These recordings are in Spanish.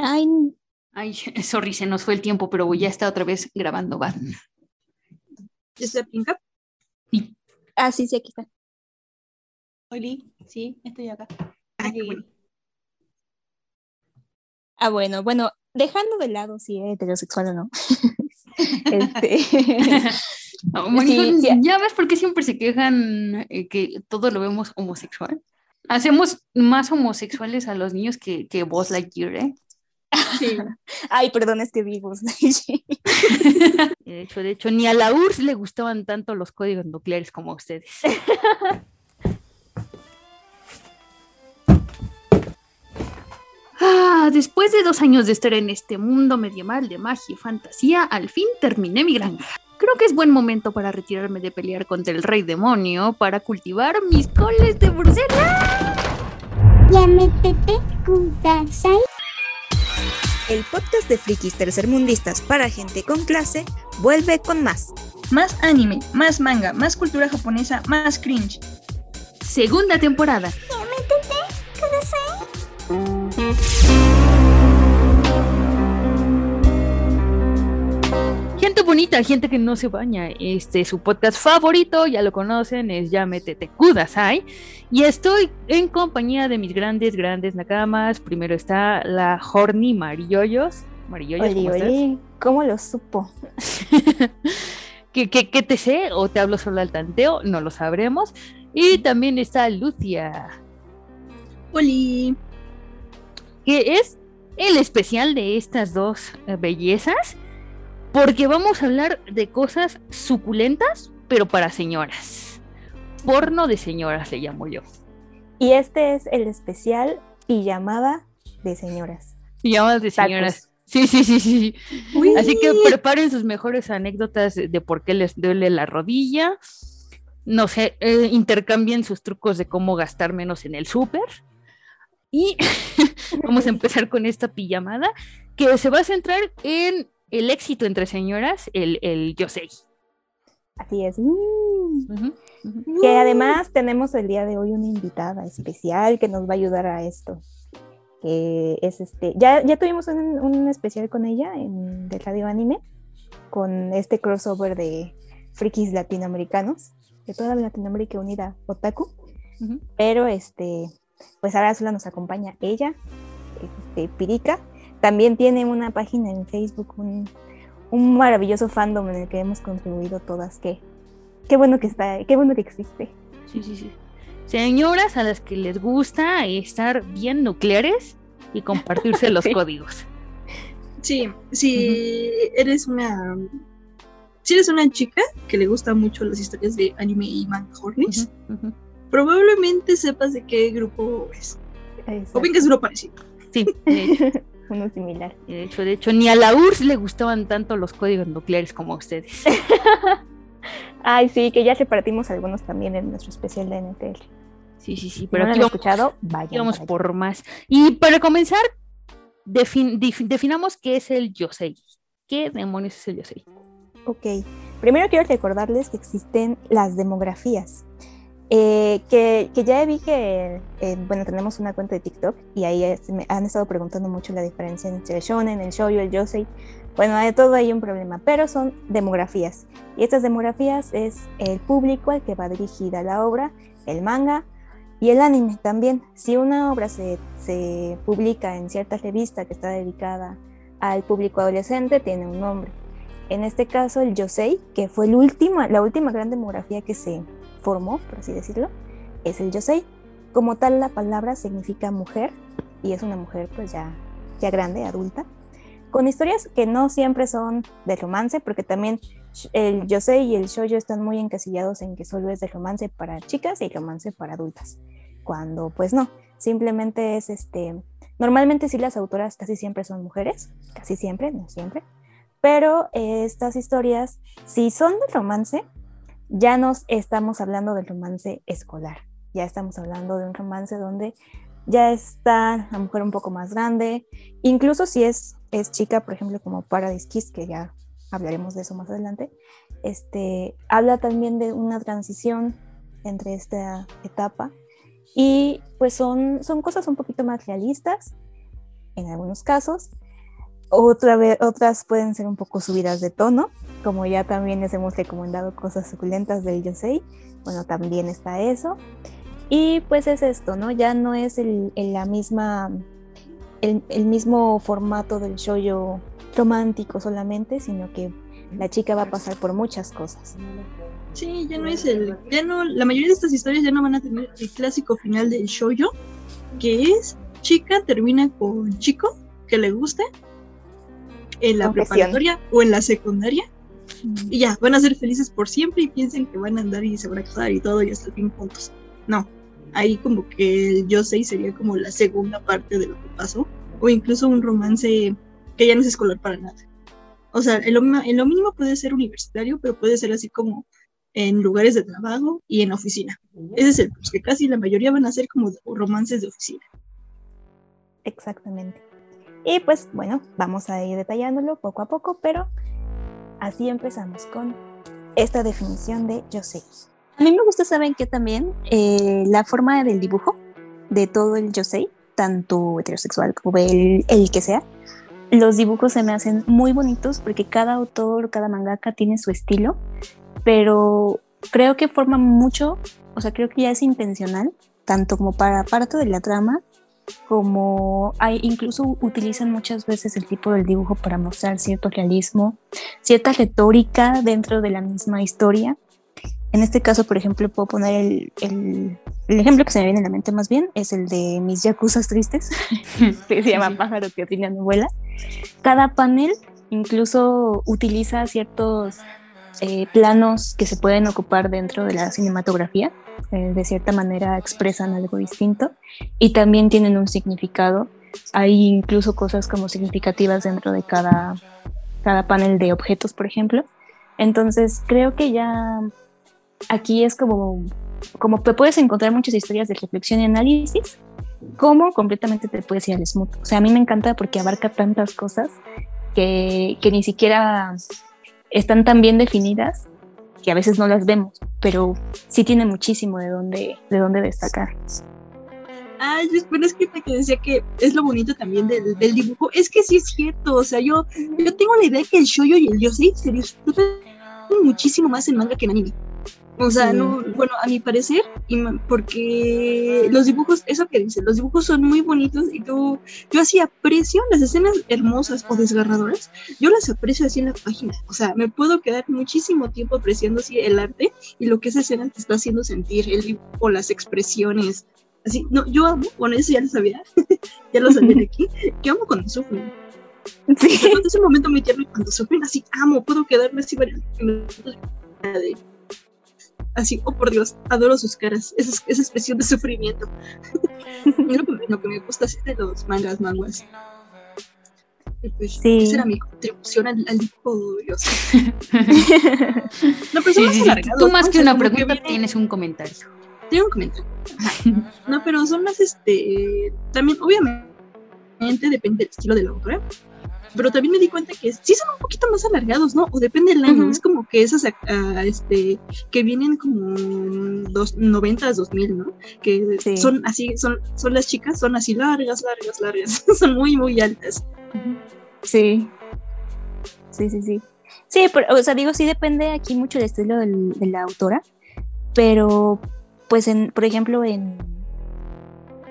Ay, Ay, sorry, se nos fue el tiempo, pero ya está otra vez grabando. ¿Ya está Pinka? Sí. ah, sí, sí, aquí está. Oli, sí, estoy acá. Ah, bueno. Ah, bueno, bueno, dejando de lado si es heterosexual o no. este, No, Mónica, Sí, sí. ¿Ya ves por qué siempre se quejan eh, que todo lo vemos homosexual? Hacemos más homosexuales a los niños que, que Buzz Lightyear, ¿eh? Sí. Ay, perdón, es que vivos. De hecho, de hecho, ni a la URSS le gustaban tanto los códigos nucleares como a ustedes. Ah, después de dos años de estar en este mundo medieval de magia y fantasía, al fin terminé mi granja. Creo que es buen momento para retirarme de pelear contra el rey demonio para cultivar mis coles de Bruselas. El podcast de frikis tercermundistas para gente con clase vuelve con más. Más anime, más manga, más cultura japonesa, más cringe. Segunda temporada. Gente bonita, gente que no se baña. Este, su podcast favorito, ya lo conocen, es Ya Métete Kudasai. Y estoy en compañía de mis grandes, grandes nakamas. Primero está la Horny. Marilloyos, Oye, ¿cómo estás? ¿cómo lo supo? ¿Qué, qué, qué te sé? ¿O te hablo solo al tanteo? No lo sabremos. Y también está Lucia, Oli. que es el especial de estas dos eh, bellezas. Porque vamos a hablar de cosas suculentas, pero para señoras. Porno de señoras le llamo yo. Y este es el especial pijamada de señoras. Llamadas de señoras. Sí, sí, sí, sí. Uy. Así que preparen sus mejores anécdotas de de por qué les duele la rodilla. No sé, eh, intercambien sus trucos de cómo gastar menos en el súper. Y vamos a empezar con esta pijamada que se va a centrar en el éxito entre señoras, el, el Yosei. Así es. Que además tenemos el día de hoy una invitada especial que nos va a ayudar a esto. Que es este. Ya, ya tuvimos un, un especial con ella en, de Radio Anime, con este crossover de frikis latinoamericanos, de toda Latinoamérica unida otaku. Pero este, pues ahora solo nos acompaña ella, este, Pirika. También tiene una página en Facebook, un, un maravilloso fandom en el que hemos contribuido todas. Que, qué bueno que está, qué bueno que existe. Sí, sí, sí. Señoras a las que les gusta estar bien nucleares y compartirse los Sí. códigos. Sí, si eres una. Si eres una chica que le gusta mucho las historias de anime y manga hornies, Ujú, ujú. probablemente sepas de qué grupo es. O bien que es uno parecido. Sí, Uno similar. de hecho, de hecho, ni a la URSS le gustaban tanto los códigos nucleares como a ustedes. Ay, sí, que ya repartimos algunos también en nuestro especial de NTL. Sí, sí, sí, Si pero no lo aquí han escuchado, aquí vayan. vamos allá. por más. Y para comenzar, defin- definamos qué es el Yosei. ¿Qué demonios es el Yosei? Ok, primero quiero recordarles que existen las demografías. Eh, que, que ya vi que, eh, bueno, tenemos una cuenta de TikTok y ahí es- me han estado preguntando mucho la diferencia entre el shonen, el shoujo, el yosei. Bueno, de todo hay un problema, pero son demografías. Y estas demografías es el público al que va dirigida la obra, el manga y el anime también. Si una obra se, se publica en cierta revista que está dedicada al público adolescente, tiene un nombre. En este caso, el Yosei, que fue el último, la última gran demografía que se formó, por así decirlo, es el Yosei. Como tal, la palabra significa mujer, y es una mujer pues ya, ya grande, adulta, con historias que no siempre son de romance, porque también el Yosei y el Shoujo están muy encasillados en que solo es de romance para chicas y romance para adultas, cuando pues no, simplemente es este, normalmente sí las autoras casi siempre son mujeres, casi siempre, no siempre, pero eh, estas historias, si son de romance, ya nos estamos hablando del romance escolar, ya estamos hablando de un romance donde ya está la mujer un poco más grande, incluso si es, es chica, por ejemplo, como Paradise Kiss, que ya hablaremos de eso más adelante, este, habla también de una transición entre esta etapa y pues son, son cosas un poquito más realistas en algunos casos. Otra vez, otras pueden ser un poco subidas de tono, como ya también les hemos recomendado cosas suculentas del Yosei, bueno, también está eso. Y pues es esto, ¿no? Ya no es el, el la misma, el, el, mismo formato del shoujo romántico solamente, sino que la chica va a pasar por muchas cosas. Sí, ya no es el, ya no, la mayoría de estas historias ya no van a tener el clásico final del shoujo, que es chica termina con chico que le gusta en la Confesión. preparatoria o en la secundaria y ya, van a ser felices por siempre y piensen que van a andar y se van a casar y todo y hasta el fin juntos. No, ahí como que el yo sé sería como la segunda parte de lo que pasó o incluso un romance que ya no es escolar para nada. O sea, en lo, en lo mínimo puede ser universitario, pero puede ser así como en lugares de trabajo y en oficina. Ese es el plus, que casi la mayoría van a ser como romances de oficina. Exactamente. Y pues bueno, vamos a ir detallándolo poco a poco, pero así empezamos con esta definición de yo sé. A mí me gusta, ¿saben qué también? Eh, la forma del dibujo de todo el yosei, tanto heterosexual como el, el que sea. Los dibujos se me hacen muy bonitos porque cada autor, cada mangaka tiene su estilo, pero creo que forma mucho, o sea, creo que ya es intencional, tanto como para parte de la trama, como hay, incluso utilizan muchas veces el tipo del dibujo para mostrar cierto realismo, cierta retórica dentro de la misma historia. En este caso, por ejemplo, puedo poner el, el, el ejemplo que se me viene a la mente más bien, es el de mis yacuzas tristes, que se llama Pájaro que tiene mi abuela. Cada panel incluso utiliza ciertos eh, planos que se pueden ocupar dentro de la cinematografía, eh, de cierta manera expresan algo distinto y también tienen un significado. Hay incluso cosas como significativas dentro de cada, cada panel de objetos, por ejemplo. Entonces creo que ya aquí es como, como te puedes encontrar muchas historias de reflexión y análisis, como completamente te puedes ir al smooth. O sea, a mí me encanta porque abarca tantas cosas que, que ni siquiera están tan bien definidas que a veces no las vemos, pero sí tiene muchísimo de dónde, de dónde destacar. Ay, es- bueno, es que te decía que es lo bonito también del, dibujo. Es que sí es cierto, o sea, yo, yo tengo la idea que el shoujo y el yosei se disfrutan muchísimo más en manga que en anime. O sea, Sí. no, bueno, a mi parecer, porque los dibujos, eso que dices, los dibujos son muy bonitos y tú, yo así aprecio las escenas hermosas o desgarradoras, yo las aprecio así en la página. O sea, me puedo quedar muchísimo tiempo apreciando así el arte y lo que esa escena te está haciendo sentir, el dibujo, las expresiones. Así, no, yo amo, bueno, eso ya lo sabía, ya lo sabía de aquí, que amo cuando sufren. Sí. Cuando es un momento muy tierno y cuando sufren, así amo, puedo quedarme así varios minutos de- Así, oh por Dios, adoro sus caras, esa, esa expresión de sufrimiento. Es lo, que, me- lo que me gusta así de los mangas, manguas. Pues, Sí. esa era mi contribución al, al. No, pero son Sí, Tú más que una pregunta viene- tienes un comentario. tengo un comentario. Ajá. No, pero son más, este, también, obviamente, depende del estilo de la autora. Pero también me di cuenta que sí son un poquito más alargados, ¿no? O depende del año. Es como que esas, ah, este, que vienen como dos, 90, 2000, ¿no? Que Sí. son así, son, son las chicas, son así largas, largas, largas. son muy, muy altas. Sí. Sí, sí, sí. Sí, pero, o sea, digo, sí depende aquí mucho del estilo del- de la autora, pero pues, en, por ejemplo, en,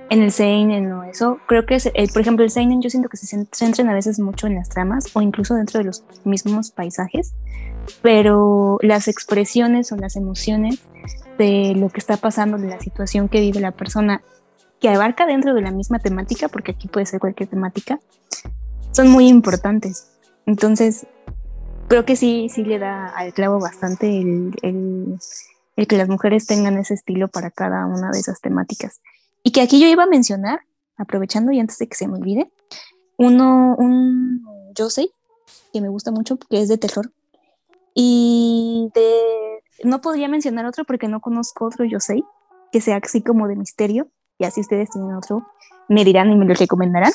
en el Seinen o eso, creo que, eh, por ejemplo, el Seinen yo siento que se cen- centran a veces mucho en las tramas o incluso dentro de los mismos paisajes, pero las expresiones o las emociones de lo que está pasando, de la situación que vive la persona, que abarca dentro de la misma temática, porque aquí puede ser cualquier temática, son muy importantes. Entonces, creo que sí, sí le da al clavo bastante el- el que las mujeres tengan ese estilo para cada una de esas temáticas. Y que aquí yo iba a mencionar, aprovechando y antes de que se me olvide, uno, un Yosei que me gusta mucho, que es de terror. Y de, no podría mencionar otro porque no conozco otro Yosei que sea así como de misterio. Y así ustedes tienen otro, me dirán y me lo recomendarán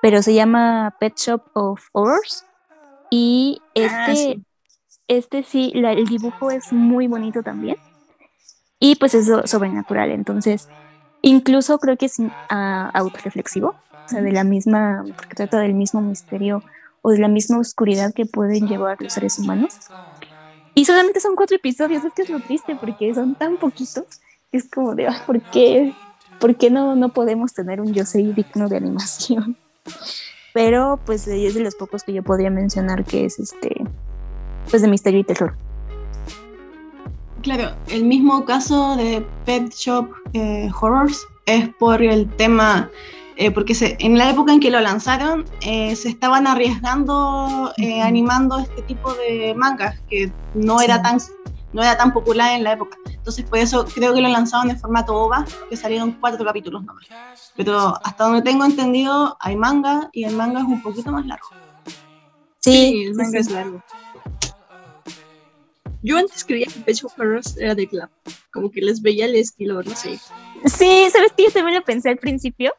pero se llama Pet Shop of Horrors. Y este, Ah, sí. este sí, la- el dibujo es muy bonito también. Y pues es so- sobrenatural, entonces incluso creo que es ah, autorreflexivo, o sea, de la misma, porque trata del mismo misterio o de la misma oscuridad que pueden llevar los seres humanos. Y solamente son cuatro episodios, es que es lo triste, porque son tan poquitos, es como de, "Ah, ¿por qué, ¿por qué no, no podemos tener un Yosei digno de animación? Pero pues es de los pocos que yo podría mencionar que es este, pues de misterio y terror. Claro, el mismo caso de Pet Shop eh, Horrors es por el tema, eh, porque se- en la época en que lo lanzaron eh, se estaban arriesgando eh, animando este tipo de mangas que no era tan no era tan popular en la época. Entonces por eso creo que lo lanzaron en formato OVA, que salieron cuatro capítulos nomás. Pero hasta donde tengo entendido hay manga y el manga es un poquito más largo. Sí, el manga sí. es largo. Yo antes creía que Pet Shop Horrors era de Club, como que les veía el estilo, no sé. Sí, sabes que yo también lo pensé al principio,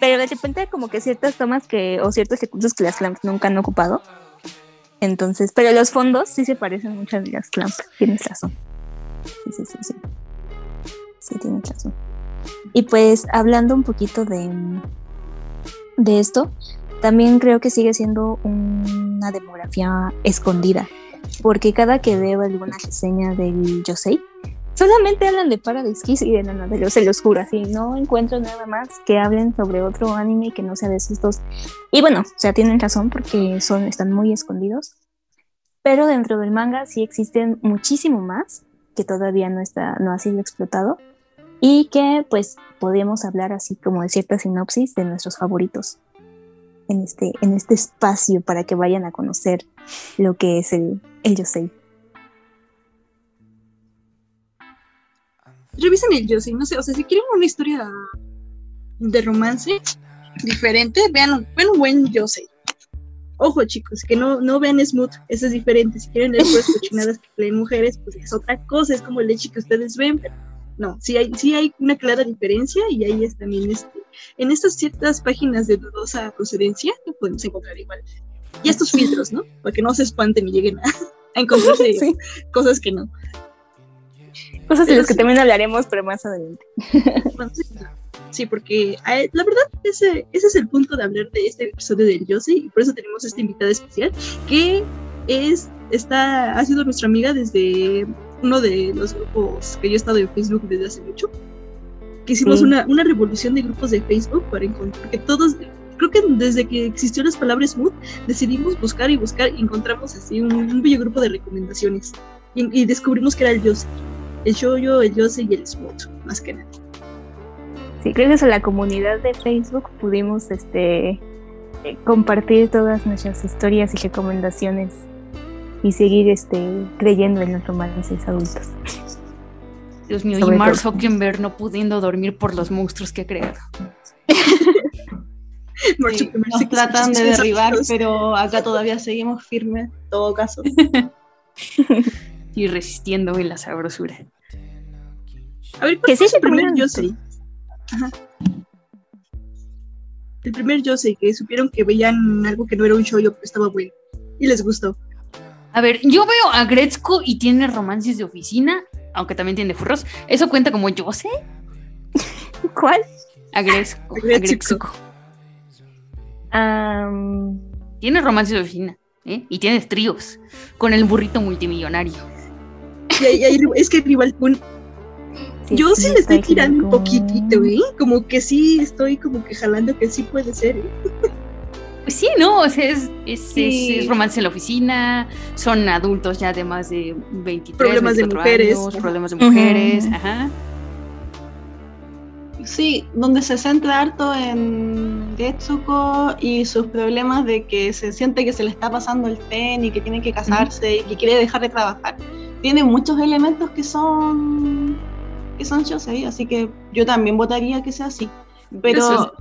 pero de repente como que ciertas tomas que, o ciertos recursos que las clamps nunca han ocupado. Entonces, pero los fondos sí se parecen mucho a las clamps, tienes razón. Sí, sí, sí, sí. Sí, tienes razón. Y pues hablando un poquito de, de esto, también creo que sigue siendo una demografía escondida, porque cada que veo alguna reseña del Yosei, solamente hablan de Paradise Kiss y de Nana de los, se los juro, así no encuentro nada más que hablen sobre otro anime que no sea de esos dos. Y bueno, o sea, tienen razón porque son, están muy escondidos, pero dentro del manga sí existen muchísimo más que todavía no, está, no ha sido explotado y que pues podríamos hablar así como de cierta sinopsis de nuestros favoritos en este, en este espacio para que vayan a conocer lo que es el, el Yosei. Revisen el Yosei, no sé, o sea, si quieren una historia de romance diferente, vean, vean un buen Yosei. Ojo, chicos, que no, no vean Smooth, eso es diferente. Si quieren leer pues cochinadas que leen mujeres, pues es otra cosa, es como el leche que ustedes ven, pero no, sí hay, sí hay una clara diferencia y ahí es también este, en estas ciertas páginas de dudosa procedencia lo podemos encontrar igual. Y estos filtros, ¿no? Para que no se espanten y lleguen a, a encontrarse Sí. cosas que no. Cosas de las que sí. también hablaremos, pero más adelante. Bueno, sí, Sí, porque la verdad ese, ese es el punto de hablar de este episodio del Yosei y por eso tenemos esta invitada especial que es está ha sido nuestra amiga desde uno de los grupos que yo he estado en Facebook desde hace mucho. Que hicimos Sí. una, una revolución de grupos de Facebook para encontrar porque todos creo que desde que existió las palabras smooth decidimos buscar y buscar y encontramos así un, un bello grupo de recomendaciones y, y descubrimos que era el Yosei, el Shoujo, el Yosei y el Smooth, más que nada. Sí, gracias a la comunidad de Facebook pudimos este eh, compartir todas nuestras historias y recomendaciones y seguir este creyendo en los romances adultos. Dios mío, Sobre y Mark. Zuckerberg no pudiendo dormir por los monstruos que ha creado. Sí, nos sí tratan de derribar, pero acá todavía seguimos firmes, en todo caso. Y resistiendo en la sabrosura. A ver, ¿cuál Que sí fue se su primer Yosei? Ajá. El primer Yosei, que supieron que veían algo que no era un shoujo, pero estaba bueno. Y les gustó. A ver, yo veo a Gretzko y tiene romances de oficina, aunque también tiene furros. ¿Eso cuenta como yo sé? ¿Cuál? A Gretzko. A Gretzko. Tiene romances de oficina. ¿eh? Y tiene tríos con el burrito multimillonario. Y ahí- ahí- es que igual, un- sí, yo sí, le estoy tirando un poquitito, ¿eh? Como que sí estoy como que jalando que sí puede ser, ¿eh? Pues sí, ¿no? O sea, es, es, Sí. es- es romance en la oficina, son adultos ya de más de 23, Problemas de 24 mujeres. años, problemas de mujeres, ajá. Sí, donde se centra harto en Getsuko y sus problemas de que se siente que se le está pasando el tren y que tiene que casarse y que quiere dejar de trabajar. Tiene muchos elementos que son que son Yosei, así que yo también votaría que sea así. Pero Eso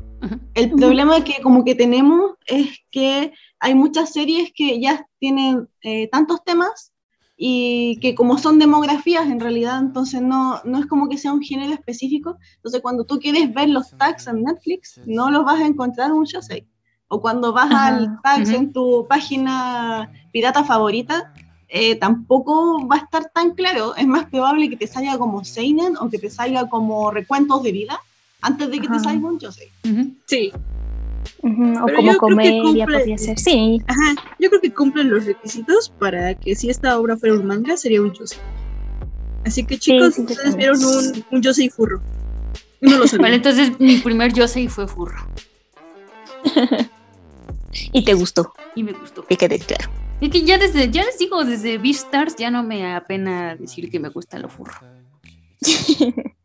El problema que como que tenemos es que hay muchas series que ya tienen eh, tantos temas y que como son demografías en realidad, entonces no, no es como que sea un género específico. Entonces cuando tú quieres ver los tags en Netflix, no los vas a encontrar en un Yosei. O cuando vas al tags en tu página pirata favorita, eh, tampoco va a estar tan claro. Es más probable que te salga como Seinen o que te salga como recuentos de vida antes de que Ajá. te salga un. Ujú. Sí. O Pero como yo creo que comedia cumple- podría ser. Sí, Ajá, yo creo que cumplen los requisitos para que si esta obra fuera un manga, sería un yosei. Así que chicos, sí, ustedes vieron un, un yosei furro. No lo. Vale, entonces mi primer Yosei fue furro. y te gustó, Y me gustó. que quede claro. Es que ya desde, ya les digo, desde Beastars ya no me apena decir que me gusta lo furro.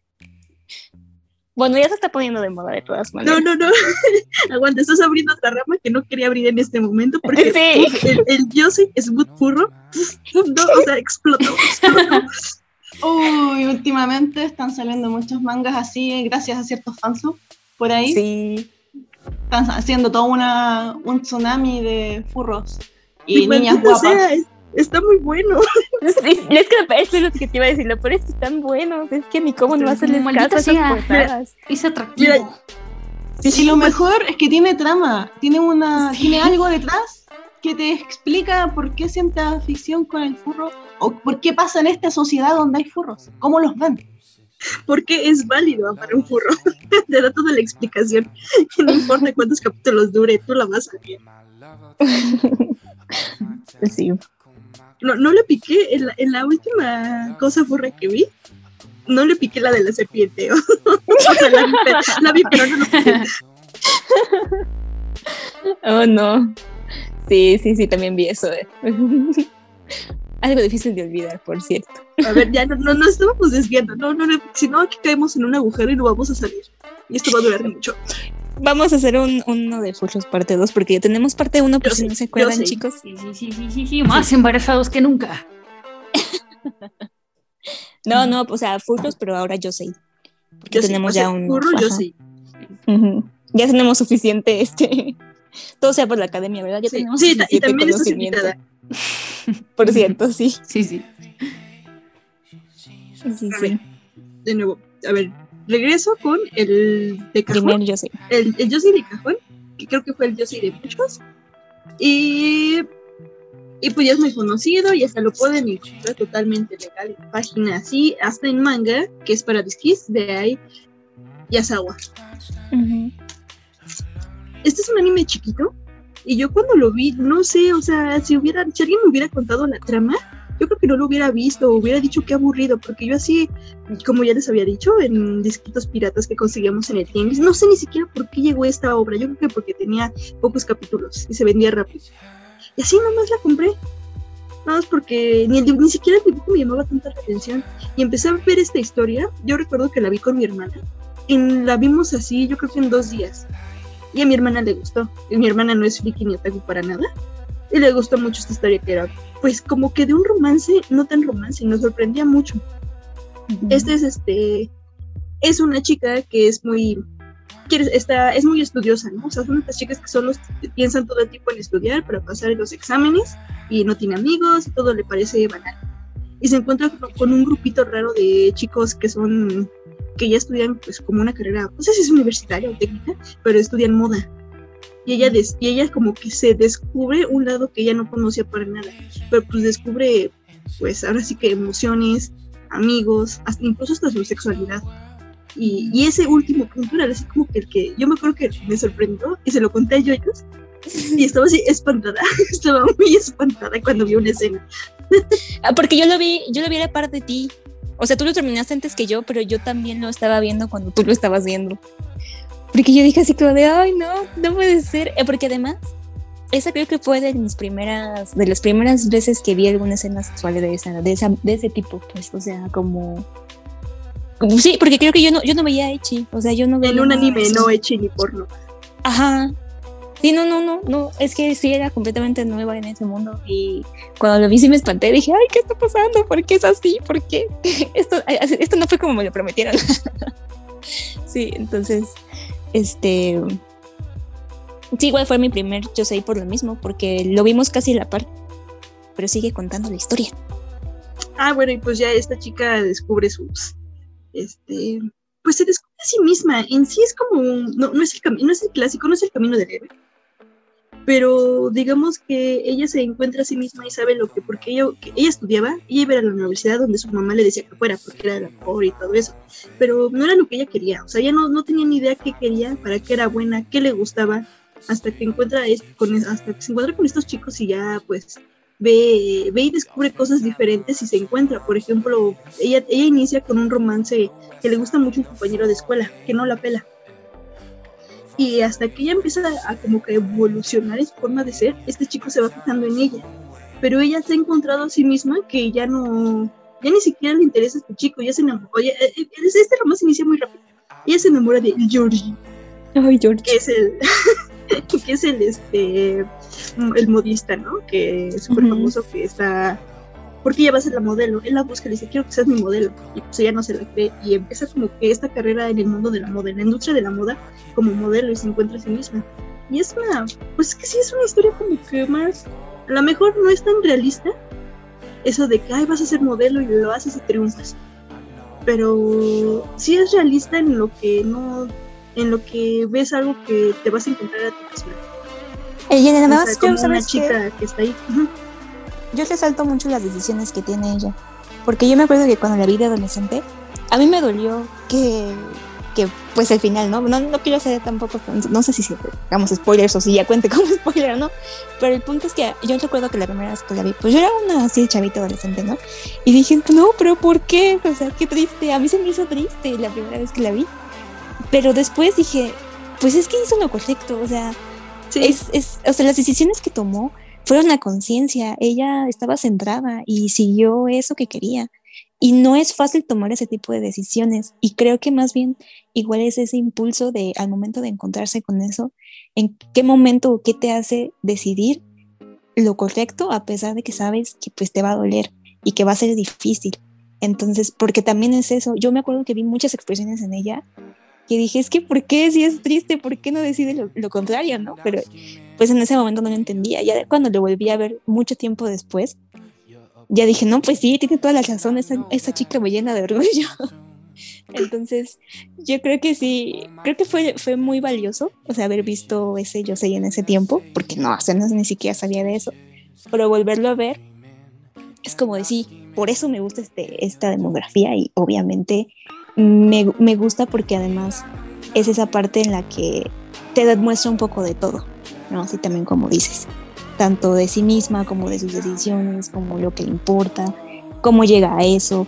Bueno, ya se está poniendo de moda de todas maneras. No, no, no. Aguanta, estás abriendo otra rama que no quería abrir en este momento porque Sí. uf, el, el yosei es good furro. No, o sea, explotó, explotó. Uy, últimamente están saliendo muchos mangas así, eh, gracias a ciertos fansub por ahí. Sí. Están haciendo todo una, un tsunami de furros y niñas guapas. sea, es- está muy bueno. Sí, es que me parece lo que te iba a decir, lo peor es que están buenos, es que ni cómo no hacerles caso a esas portadas. Es atractivo. Mira, Y lo mejor es que tiene trama, tiene una, tiene algo detrás que te explica por qué siente afición con el furro o por qué pasa en esta sociedad donde hay furros, cómo los ven. Porque es válido amar un furro. Te da toda la explicación. No importa cuántos capítulos dure, tú la vas a ver. Sí. No, no le piqué en la, en la última cosa furra que vi. No le piqué la de la serpiente. o sea, la vi, pero, la vi, pero no lo piqué. Oh, no. Sí, sí, sí, también vi eso. eh. Algo difícil de olvidar, por cierto. A ver, ya no, no, no estábamos desviando. No, no, no, si no, aquí caemos en un agujero y no vamos a salir. Y esto va a durar mucho. Vamos a hacer un, uno de Furros parte 2 porque ya tenemos parte 1 por si no se acuerdan, chicos. Sí, sí, sí, sí, sí, sí, más embarazados que nunca. No, no, o sea, Furros, pero ahora yo sé. Porque Yo tenemos ya un. Yo sí. Ya tenemos suficiente, este. Todo sea por la academia, ¿verdad? Ya Sí, tenemos sí, ta- y suficiente también conocimiento. Por cierto, sí. Sí, sí. Sí, A sí. ver. De nuevo, a ver, regreso con el de cajón. Yo el, el Yossi de cajón, que creo que fue el Yossi de muchos. Y, y pues ya es muy conocido y hasta lo pueden encontrar totalmente legal en página así, hasta en manga, que es para Disquis, de ahí Yasawa. Ujú. Este es un anime chiquito y yo cuando lo vi, no sé, o sea, si hubiera, si alguien me hubiera contado la trama, yo creo que no lo hubiera visto, hubiera dicho que aburrido, porque yo así, como ya les había dicho, en disquitos piratas que conseguíamos en el Tianguis, no sé ni siquiera por qué llegó esta obra, yo creo que porque tenía pocos capítulos y se vendía rápido. Y así nomás la compré. Nada más porque ni, el ni siquiera el dibujo me llamaba tanta la atención. Y empecé a ver esta historia. Yo recuerdo que la vi con mi hermana. Y la vimos así, yo creo que en dos días. Y a mi hermana le gustó. Y mi hermana no es friki ni otaku para nada. Y le gustó mucho esta historia que era, pues, como que de un romance, no tan romance, y nos sorprendía mucho. Este es este. Es una chica que es muy. Está, es muy estudiosa, ¿no? O sea, son estas chicas que solo piensan todo el tiempo en estudiar para pasar los exámenes y no tiene amigos y todo le parece banal. Y se encuentra con- con un grupito raro de chicos que son. que ya estudian, pues, como una carrera, no sé si es universitaria o técnica, pero estudian moda. Y ella, des- y ella como que se descubre un lado que ella no conocía para nada, pero pues descubre, pues ahora sí que emociones, amigos, hasta, incluso hasta su sexualidad. Y, y ese último punto era así como que el que yo me acuerdo que me sorprendió y se lo conté a Yoyos y estaba así espantada, estaba muy espantada cuando vi una escena. Ah, porque yo lo vi, yo lo vi a la par de ti. O sea, tú lo terminaste antes que yo, pero yo también lo estaba viendo cuando tú lo estabas viendo. Porque yo dije así como de, ay, no, no puede ser. Eh, porque además, esa creo que fue de mis primeras, de las primeras veces que vi alguna escena sexual de esa, de esa, de ese tipo, pues, o sea, como. Sí, porque creo que yo no, yo no veía Echi, o sea, yo no veía En un anime no eche ni porno. Ajá. Sí, no, no, no, no, es que sí era completamente nueva en ese mundo y cuando lo vi sí me espanté, dije, ay, ¿qué está pasando? ¿Por qué es así? ¿Por qué? Esto, eh, esto no fue como me lo prometieron. sí, entonces, este, sí, igual fue mi primer yo sé por lo mismo, porque lo vimos casi a la par, pero sigue contando la historia. Ah, bueno, y pues ya esta chica descubre sus, este, pues se descubre a sí misma. En sí es como, un- no, no es el camino, no es el clásico, no es el camino del héroe. Pero digamos que ella se encuentra a sí misma y sabe lo que, porque ella, que ella estudiaba, ella iba a la universidad donde su mamá le decía que fuera, porque era la mejor y todo eso. Pero no era lo que ella quería, o sea, ella no, no tenía ni idea qué quería, para qué era buena, qué le gustaba. hasta que encuentra con, hasta que se encuentra con estos chicos y ya pues ve, ve y descubre cosas diferentes y se encuentra. Por ejemplo, ella, ella inicia con un romance que le gusta mucho un compañero de escuela, que no la pela. Y hasta que ella empieza a, como que evolucionar en su forma de ser, este chico se va fijando en ella. Pero ella se ha encontrado a sí misma que ya no, ya ni siquiera le interesa a este chico, ya se enamoró. Oye, eh, eh, este romance inicia muy rápido. Ella se enamora de Georgie, Ay, George. que es el, que es el, este, el modista, ¿no? Que es súper famoso, que está, porque ella va a ser la modelo, él la busca, le dice, quiero que seas mi modelo, y pues ella no se la cree, y empieza como que esta carrera en el mundo de la moda, en la industria de la moda, como modelo, y se encuentra a sí misma. Y es una, pues es que sí es una historia como que más, a lo mejor no es tan realista, eso de que, ay, vas a ser modelo y lo haces y triunfas. Pero sí es realista en lo que no en lo que ves algo que te vas a encontrar a ti misma. Y O además, sea, yo, como una chica que está ahí. Ujú. Yo resalto mucho las decisiones que tiene ella. Porque yo me acuerdo que cuando la vi de adolescente, a mí me dolió que, que pues el final, ¿no? No, no quiero hacer tampoco, no sé si hagamos spoilers o si ya cuente como spoiler o no, pero el punto es que yo recuerdo que la primera vez que la vi, pues yo era una así chavita adolescente, ¿no? Y dije, no, pero ¿por qué? O sea, qué triste, a mí se me hizo triste la primera vez que la vi. Pero después dije, pues es que hizo lo correcto, o sea, Sí, es, es, o sea, las decisiones que tomó fueron la conciencia. Ella estaba centrada y siguió eso que quería. Y no es fácil tomar ese tipo de decisiones. Y creo que más bien igual es ese impulso de al momento de encontrarse con eso, en qué momento o qué te hace decidir lo correcto a pesar de que sabes que pues te va a doler y que va a ser difícil. Entonces, porque también es eso. Yo me acuerdo que vi muchas expresiones en ella que dije, es que ¿por qué si es triste? ¿Por qué no decide lo, lo contrario, no? Pero pues en ese momento no lo entendía. Ya cuando lo volví a ver mucho tiempo después, ya dije, no, pues sí, tiene toda la razón, esa, esa chica me llena de orgullo. Entonces, yo creo que sí, creo que fue, fue muy valioso, o sea, haber visto ese Yo sé en ese tiempo, porque no, o sea, no, ni siquiera sabía de eso, pero volverlo a ver es como decir, por eso me gusta este, esta demografía y obviamente me, me gusta porque además es esa parte en la que te demuestra un poco de todo, ¿no? Así también como dices, tanto de sí misma como de sus decisiones, como lo que le importa, cómo llega a eso.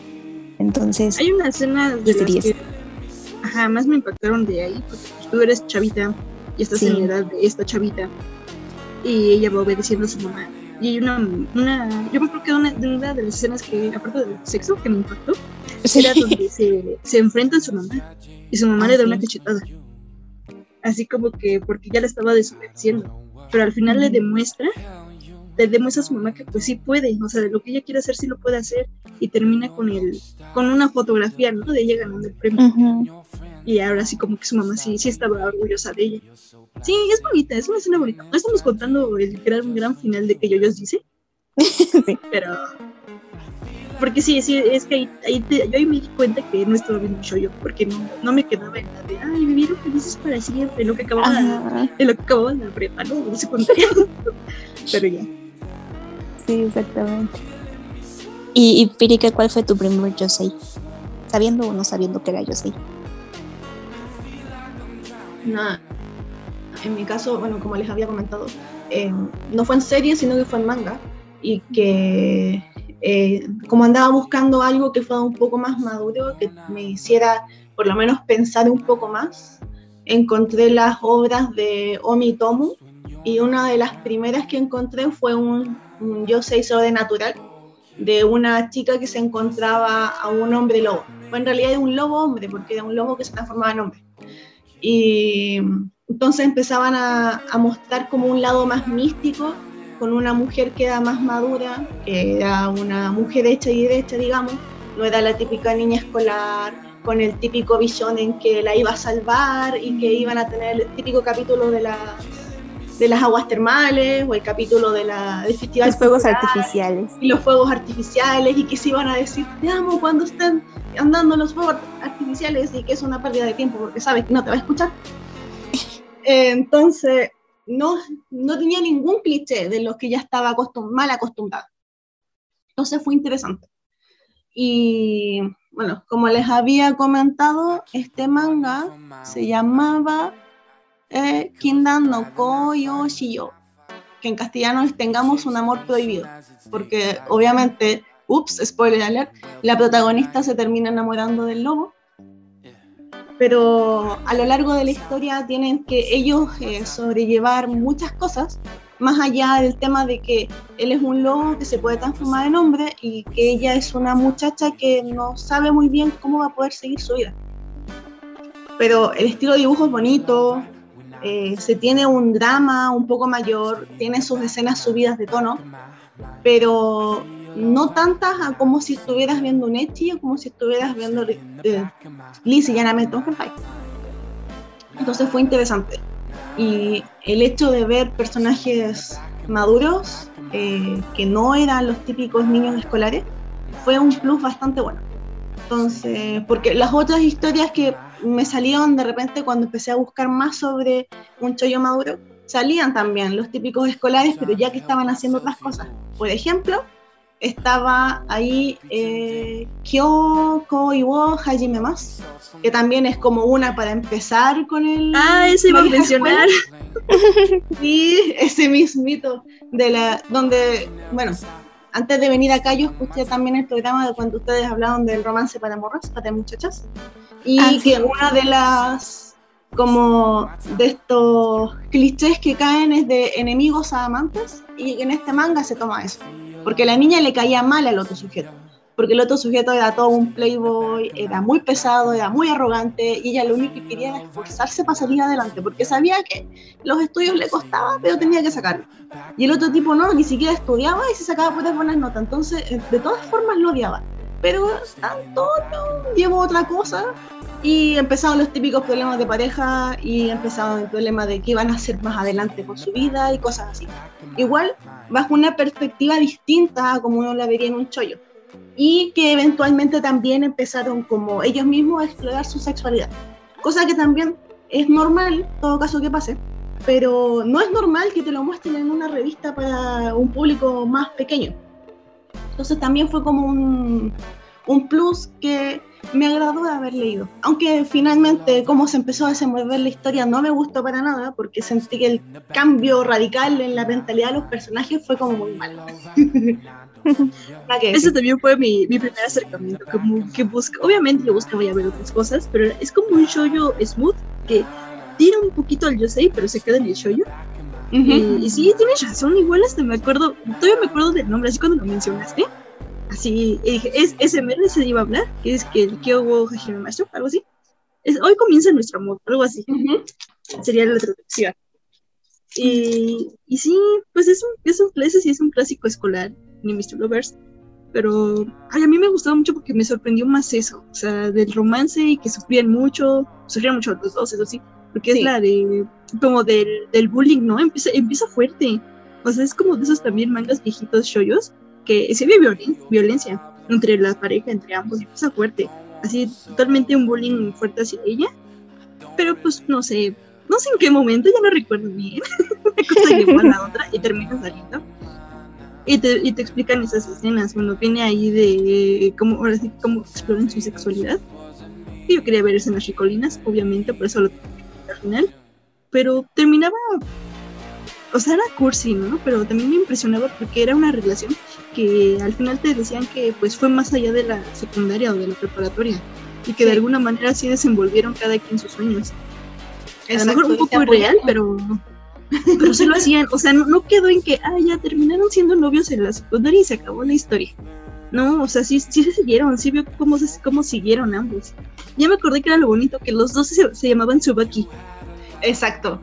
Entonces, hay una escena de Desde las 10. que ajá, más me impactaron de ahí, porque pues, tú eres chavita y estás Sí. en la edad de esta chavita y ella va obedeciendo a su mamá. Y hay una, una yo me acuerdo que una, de una de las escenas que, aparte del sexo, que me impactó, sí. era donde se, se enfrenta a su mamá y su mamá Ah, le da sí. una cachetada. Así como que porque ya la estaba desobedeciendo. Pero al final le demuestra, le demuestra a su mamá que pues sí puede, o sea, lo que ella quiere hacer sí lo puede hacer y termina con el, con una fotografía, ¿no? De ella ganando el premio. Y ahora sí como que su mamá sí, sí estaba orgullosa de ella. Sí, es bonita, es una escena bonita. No estamos contando el gran, gran final de que Yoyos dice, Sí. pero... Porque sí, sí, es que ahí, ahí te- yo ahí me di cuenta que no estaba viendo yo, porque no, no me quedaba en la de, ay, vivieron felices para siempre, lo que acababa, Ajá, en lo que acababa en la prepa, ¿no? De secundaria. pero ya. sí, exactamente. Y, y Pirika, ¿cuál fue tu primer Yo sé? ¿Sabiendo o no sabiendo que era Yo sé? Nada. En mi caso, bueno, como les había comentado, eh, no fue en serie, sino que fue en manga. Y que eh, como andaba buscando algo que fuera un poco más maduro, que me hiciera por lo menos pensar un poco más, encontré las obras de Omi Tomu. Y una de las primeras que encontré fue un, un Yo sei sobrenatural de una chica que se encontraba a un hombre lobo. Bueno, en realidad era un lobo hombre, porque era un lobo que se transformaba en hombre. Y entonces empezaban a, mostrar como un lado más místico, con una mujer que era más madura, que era una mujer hecha y derecha, digamos, no era la típica niña escolar, con el típico visión en que la iba a salvar y que iban a tener el típico capítulo de las, de las aguas termales o el capítulo de la, del festival. Los fuegos artificiales. y los fuegos artificiales y que se iban a decir te amo cuando están andando los fuegos artificiales y que es una pérdida de tiempo porque sabes que no te va a escuchar. Eh, entonces, no, no tenía ningún cliché de los que ya estaba acostum- mal acostumbrada. Entonces fue interesante. Y bueno, como les había comentado, este manga se llamaba eh, Kindan no Koyo Shiyo, que en castellano es Tengamos un amor prohibido, porque obviamente, ups, spoiler alert, la protagonista se termina enamorando del lobo, pero a lo largo de la historia tienen que ellos eh, sobrellevar muchas cosas, más allá del tema de que él es un lobo que se puede transformar en hombre y que ella es una muchacha que no sabe muy bien cómo va a poder seguir su vida. Pero el estilo de dibujo es bonito, eh, se tiene un drama un poco mayor, tiene sus escenas subidas de tono, pero no tantas a como si estuvieras viendo un Echi o como si estuvieras viendo eh, Liz y llanamente. Entonces fue interesante. Y el hecho de ver personajes maduros, eh, que no eran los típicos niños escolares, fue un plus bastante bueno. Entonces, porque las otras historias que me salieron de repente cuando empecé a buscar más sobre un chollo maduro, salían también los típicos escolares, pero ya que estaban haciendo otras cosas. Por ejemplo, estaba ahí eh, Kyoko Iwo Hajime Mas, que también es como una para empezar con el. Ah, ese iba a mencionar. sí, ese mismito, de la, donde, bueno, antes de venir acá yo escuché también el programa de cuando ustedes hablaban del romance para morras, para muchachas, y Ah, sí. que una de las, como de estos clichés que caen es de enemigos a amantes, y en este manga se toma eso, porque la niña le caía mal al otro sujeto, porque el otro sujeto era todo un playboy, era muy pesado, era muy arrogante, y ella lo único que quería era esforzarse para salir adelante, porque sabía que los estudios le costaban, pero tenía que sacarlo. Y el otro tipo no, ni siquiera estudiaba y se sacaba puras buenas notas. Entonces, eh, de todas formas lo odiaba. Pero Antonio llevó otra cosa y empezaron los típicos problemas de pareja y empezaron el problema de qué iban a hacer más adelante con su vida y cosas así. Igual, bajo una perspectiva distinta a como uno la vería en un chollo. Y que eventualmente también empezaron como ellos mismos a explorar su sexualidad. Cosa que también es normal, en todo caso que pase, pero no es normal que te lo muestren en una revista para un público más pequeño. Entonces también fue como un, un plus que me agradó de haber leído. Aunque finalmente cómo se empezó a desenvolver la historia no me gustó para nada, porque sentí que el cambio radical en la mentalidad de los personajes fue como muy malo. Ese decir. también fue mi, mi primer acercamiento, como que busca, obviamente yo buscaba ya ver otras cosas, pero es como un shoyo smooth que tira un poquito al yosei, pero se queda en el shoyo. Y, y sí, tienes razón, igual hasta me acuerdo, todavía me acuerdo del nombre, así cuando lo mencionaste. Así, y dije, es, ese mero se iba a hablar, que es que el Kyogo Hajime Maestro, algo así. Es, hoy comienza nuestro amor, algo así. Ujú. Sería la traducción. Y, y sí, pues es un, es un, ese sí es un clásico escolar, ni Mr. Lovers. Pero ay, a mí me gustaba mucho porque me sorprendió más eso, o sea, del romance y que sufrían mucho, sufrían mucho los dos, eso sí, porque Sí. es la de, como del, del bullying, ¿no? Empieza, empieza fuerte, o sea, es como de esos también mangas viejitos shoyos, que se ve violen- violencia entre la pareja, entre ambos, empieza fuerte, así totalmente un bullying fuerte hacia ella, pero pues no sé, no sé en qué momento, ya no recuerdo bien, una cosa llevó a la otra y termina saliendo. Y te, y te explican esas escenas, bueno, viene ahí de cómo, ahora sí, cómo exploran su sexualidad. Y yo quería ver escenas ricolinas, obviamente, por eso lo al final. Pero terminaba, o sea, era cursi, ¿no? Pero también me impresionaba porque era una relación que al final te decían que pues fue más allá de la secundaria o de la preparatoria. Y que de alguna manera sí desenvolvieron cada quien sus sueños. A lo Exacto, mejor un poco irreal, pero pero sí lo hacían, o sea, no, no quedó en que, ah, ya terminaron siendo novios en la secundaria y se acabó la historia. No, o sea, sí, sí se siguieron, sí vio cómo, se, cómo siguieron ambos. Ya me acordé que era lo bonito, que los dos se, se llamaban Tsubaki. Exacto.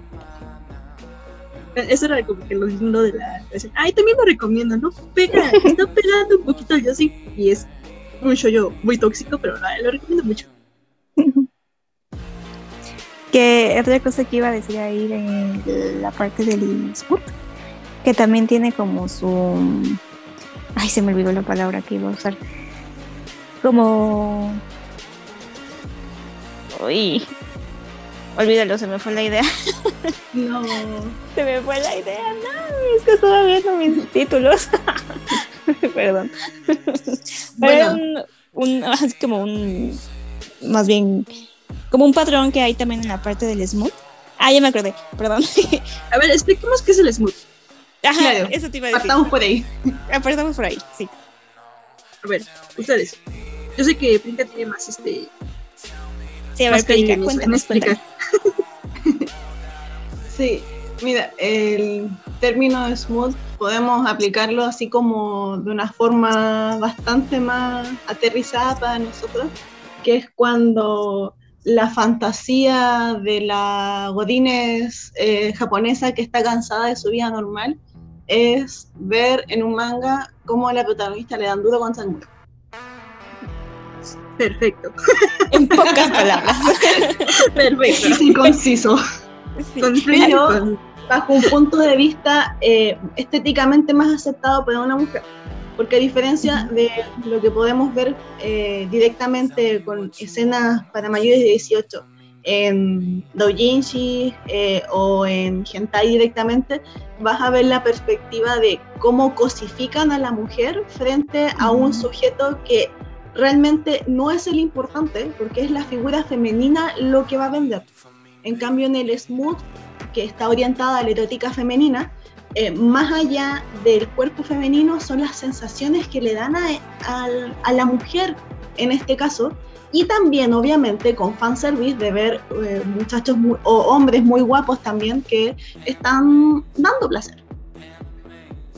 Eso era como que lo lindo de la. Ay, también lo recomiendo, ¿no? Pega, está pegando un poquito yo sí, y es un show muy tóxico, pero lo recomiendo mucho. Que otra cosa que iba a decir ahí de la parte del sport, que también tiene como su. Ay, se me olvidó la palabra que iba a usar. Como. Uy. Olvídalo, se me fue la idea. No. Se me fue la idea, no, es que estaba viendo mis títulos. Perdón. Pero Bueno. un, un, así como un, más bien, como un patrón que hay también en la parte del smooth, Ah, ya me acordé, perdón. A ver, expliquemos qué es el smooth. Ajá, Claro. eso te iba a decir. Partamos por ahí. Apartamos por ahí, sí. A ver, ustedes. Yo sé que Prinka tiene más este. Sí, a ver, en cuéntanos, explicar. cuéntanos. Sí, mira, el término smooth podemos aplicarlo así como de una forma bastante más aterrizada para nosotros, que es cuando la fantasía de la Godines eh, japonesa que está cansada de su vida normal es ver en un manga cómo a la protagonista le dan duro con sangre. Perfecto. En pocas palabras. Perfecto. Sí, conciso. Sí. Con Pero- bajo un punto de vista eh, estéticamente más aceptado para una mujer. Porque a diferencia de lo que podemos ver eh, directamente con escenas para mayores de 18 en doujinshi eh, o en hentai directamente, vas a ver la perspectiva de cómo cosifican a la mujer frente a un sujeto que realmente no es el importante, porque es la figura femenina lo que va a vender. En cambio, en el smooth que está orientada a la erótica femenina, eh, más allá del cuerpo femenino son las sensaciones que le dan a, al- a la mujer en este caso, y también obviamente con fanservice de ver eh, muchachos muy- o hombres muy guapos también que están dando placer.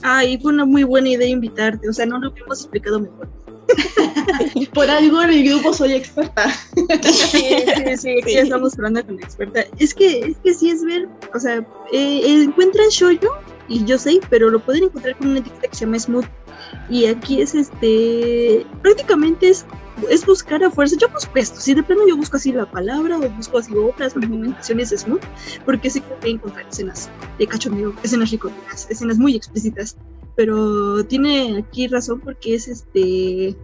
Ay, fue una muy buena idea invitarte. O sea, no lo hubiéramos explicado mejor. Por algo en el grupo soy experta. Sí, sí, sí, ya estamos hablando con experta. Es que, es que sí es ver, o sea, eh, encuentran Shoyo y yo sé, pero lo pueden encontrar con una etiqueta que se llama Smooth. Y aquí es este, prácticamente es, es buscar a fuerza. Yo busco esto, si de plano yo busco así la palabra o busco así obras o recomendaciones de Smooth, porque sé que voy a encontrar escenas de cachondeo, escenas ricoteras, escenas muy explícitas. Pero tiene aquí razón porque es este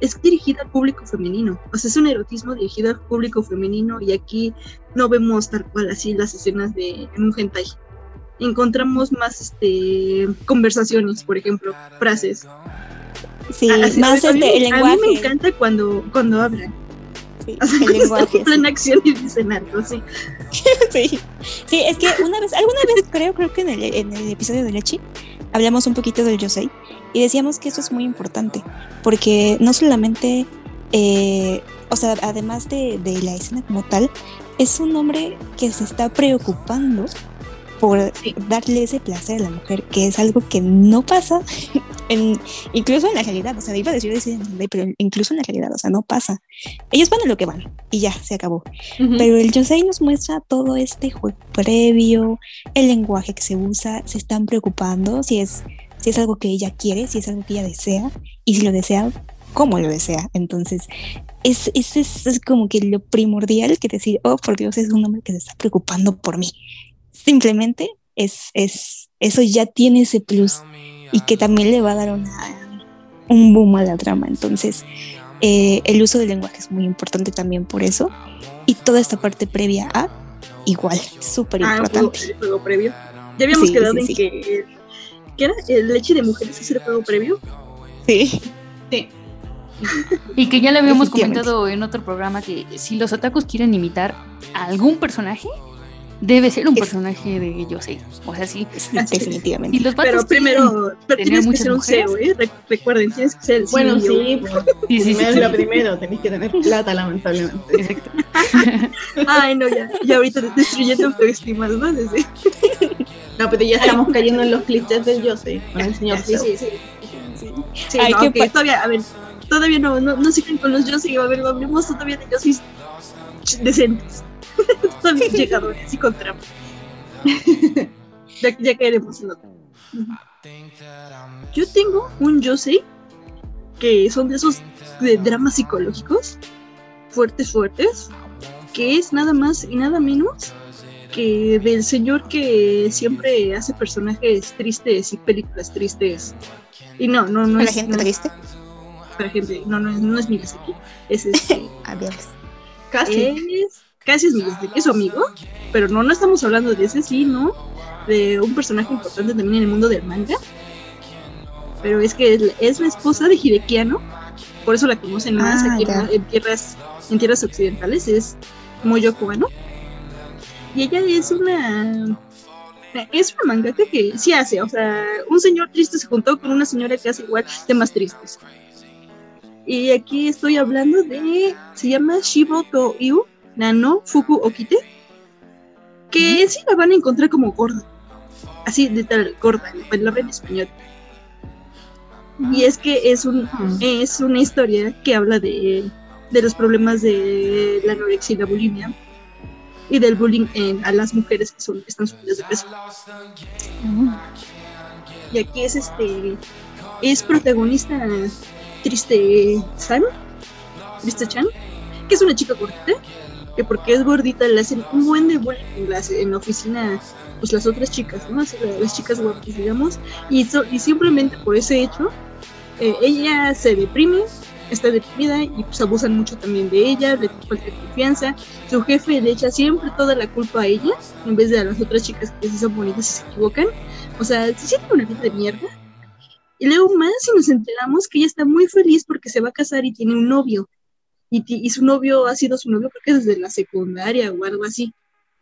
es dirigida al público femenino. O sea, es un erotismo dirigido al público femenino y aquí no vemos tal cual así las escenas de en un hentai. Encontramos más este conversaciones, por ejemplo, frases. Sí, Así, más a mí- este, el A mí me lenguaje. encanta cuando, cuando hablan. sí, O sea, el lenguaje. plena acción y dicen algo, sí. Sí. sí, es que una vez, alguna vez creo, creo que en el, en el episodio de Lechi hablamos un poquito del Yosei y decíamos que eso es muy importante porque no solamente, eh, o sea, además de, de la escena como tal, es un hombre que se está preocupando por Sí. darle ese placer a la mujer, que es algo que no pasa en, incluso en la realidad, o sea, iba a decir, pero incluso en la realidad, o sea, no pasa. Ellos van a lo que van y ya, se acabó. Pero el Yosei nos muestra todo este juego previo, el lenguaje que se usa, se están preocupando si es, si es algo que ella quiere, si es algo que ella desea, y si lo desea, cómo lo desea. Entonces, es, es, es, es como que lo primordial que decir, oh, por Dios, es un hombre que se está preocupando por mí. Simplemente es, es, eso ya tiene ese plus y que también le va a dar una, un boom a la trama. Entonces, eh, el uso del lenguaje es muy importante también por eso. Y toda esta parte previa a, igual, súper Ah, el juego, importante. el juego previo. Ya habíamos Sí, quedado sí, en sí. que. ¿Qué era? ¿El leche de mujeres es el juego previo? Sí. Y que ya le habíamos comentado en otro programa que si los otakus quieren imitar a algún personaje, debe ser un Es- personaje de Yosei. O sea, sí. Sí, definitivamente. Si los Pero primero, pero tienes que muchas ser un mujeres. CEO, ¿eh? Re- Recuerden, tienes que ser el Bueno, CEO. sí, Sí, sí, sí, primero sí. es lo primero, tenéis que tener plata, lamentablemente. Exacto. Ay, no, ya, ya ahorita destruyendo autoestima, ¿no? Desde- No, pero ya estamos cayendo en los clichés del Yosei, con el señor Sí, Seo. sí, sí. Sí, Ay, no, qué ok, pa- todavía, a ver, todavía no, no, no siguen con los Yosei, a ver, hablemos todavía de Yosei decentes. Todavía llegadores y con trama. ya, ya caeremos en otro. Yo tengo un Yosei que son de esos de dramas psicológicos fuertes, fuertes, que es nada más y nada menos que del señor que siempre hace personajes tristes y películas tristes. Y no, no, no ¿A la es, gente no, triste? para gente, no, no, es- no es Miyazaki, es este, Adiós. Casi. es, casi es es su amigo, pero no, no estamos hablando de ese, sino de un personaje importante también en el mundo del manga. Pero es que es la, es la esposa de Hidekiano, por eso la conocen más Ah, aquí en, tierras, en tierras occidentales, es Moyo Kubano. Y ella es una es una mangaka que sí hace, o sea, un señor triste se juntó con una señora que hace igual temas tristes. Y aquí estoy hablando de, se llama Shibo to Yu Nano Fuku Okite, que sí la van a encontrar como gorda, así de tal gorda, la palabra en español. Y es que es, un, es una historia que habla de, de los problemas de la anorexia y la bulimia y del bullying en, a las mujeres que son están subidas de peso. Y aquí es este es protagonista Triste San, Triste Chan, que es una chica gordita, que porque es gordita le hacen un buen de bullying en la, en oficina pues las otras chicas, ¿no? Así, las chicas guapas, digamos, y, y simplemente por ese hecho, eh, ella se deprime, está deprimida y pues abusan mucho también de ella, le falta confianza. Su jefe le echa siempre toda la culpa a ella en vez de a las otras chicas que sí son bonitas y se equivocan. O sea, se siente una vida de mierda. Y luego más y nos enteramos que ella está muy feliz porque se va a casar y tiene un novio. Y, y su novio ha sido su novio creo que desde la secundaria o algo así.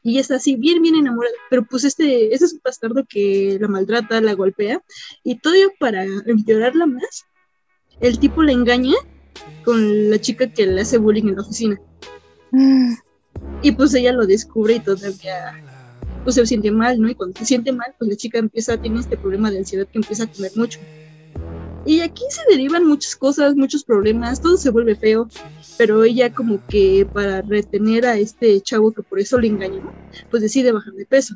Y ella está así, bien, bien enamorada. Pero pues este, este es un bastardo que la maltrata, la golpea. Y todo para empeorarla más, el tipo la engaña con la chica que le hace bullying en la oficina. Mm. Y pues ella lo descubre y todavía pues se siente mal, ¿no? Y cuando se siente mal, pues la chica empieza, tiene este problema de ansiedad que empieza a comer mucho. Y aquí se derivan muchas cosas, muchos problemas, todo se vuelve feo, pero ella como que para retener a este chavo que por eso le engañó, pues decide bajar de peso.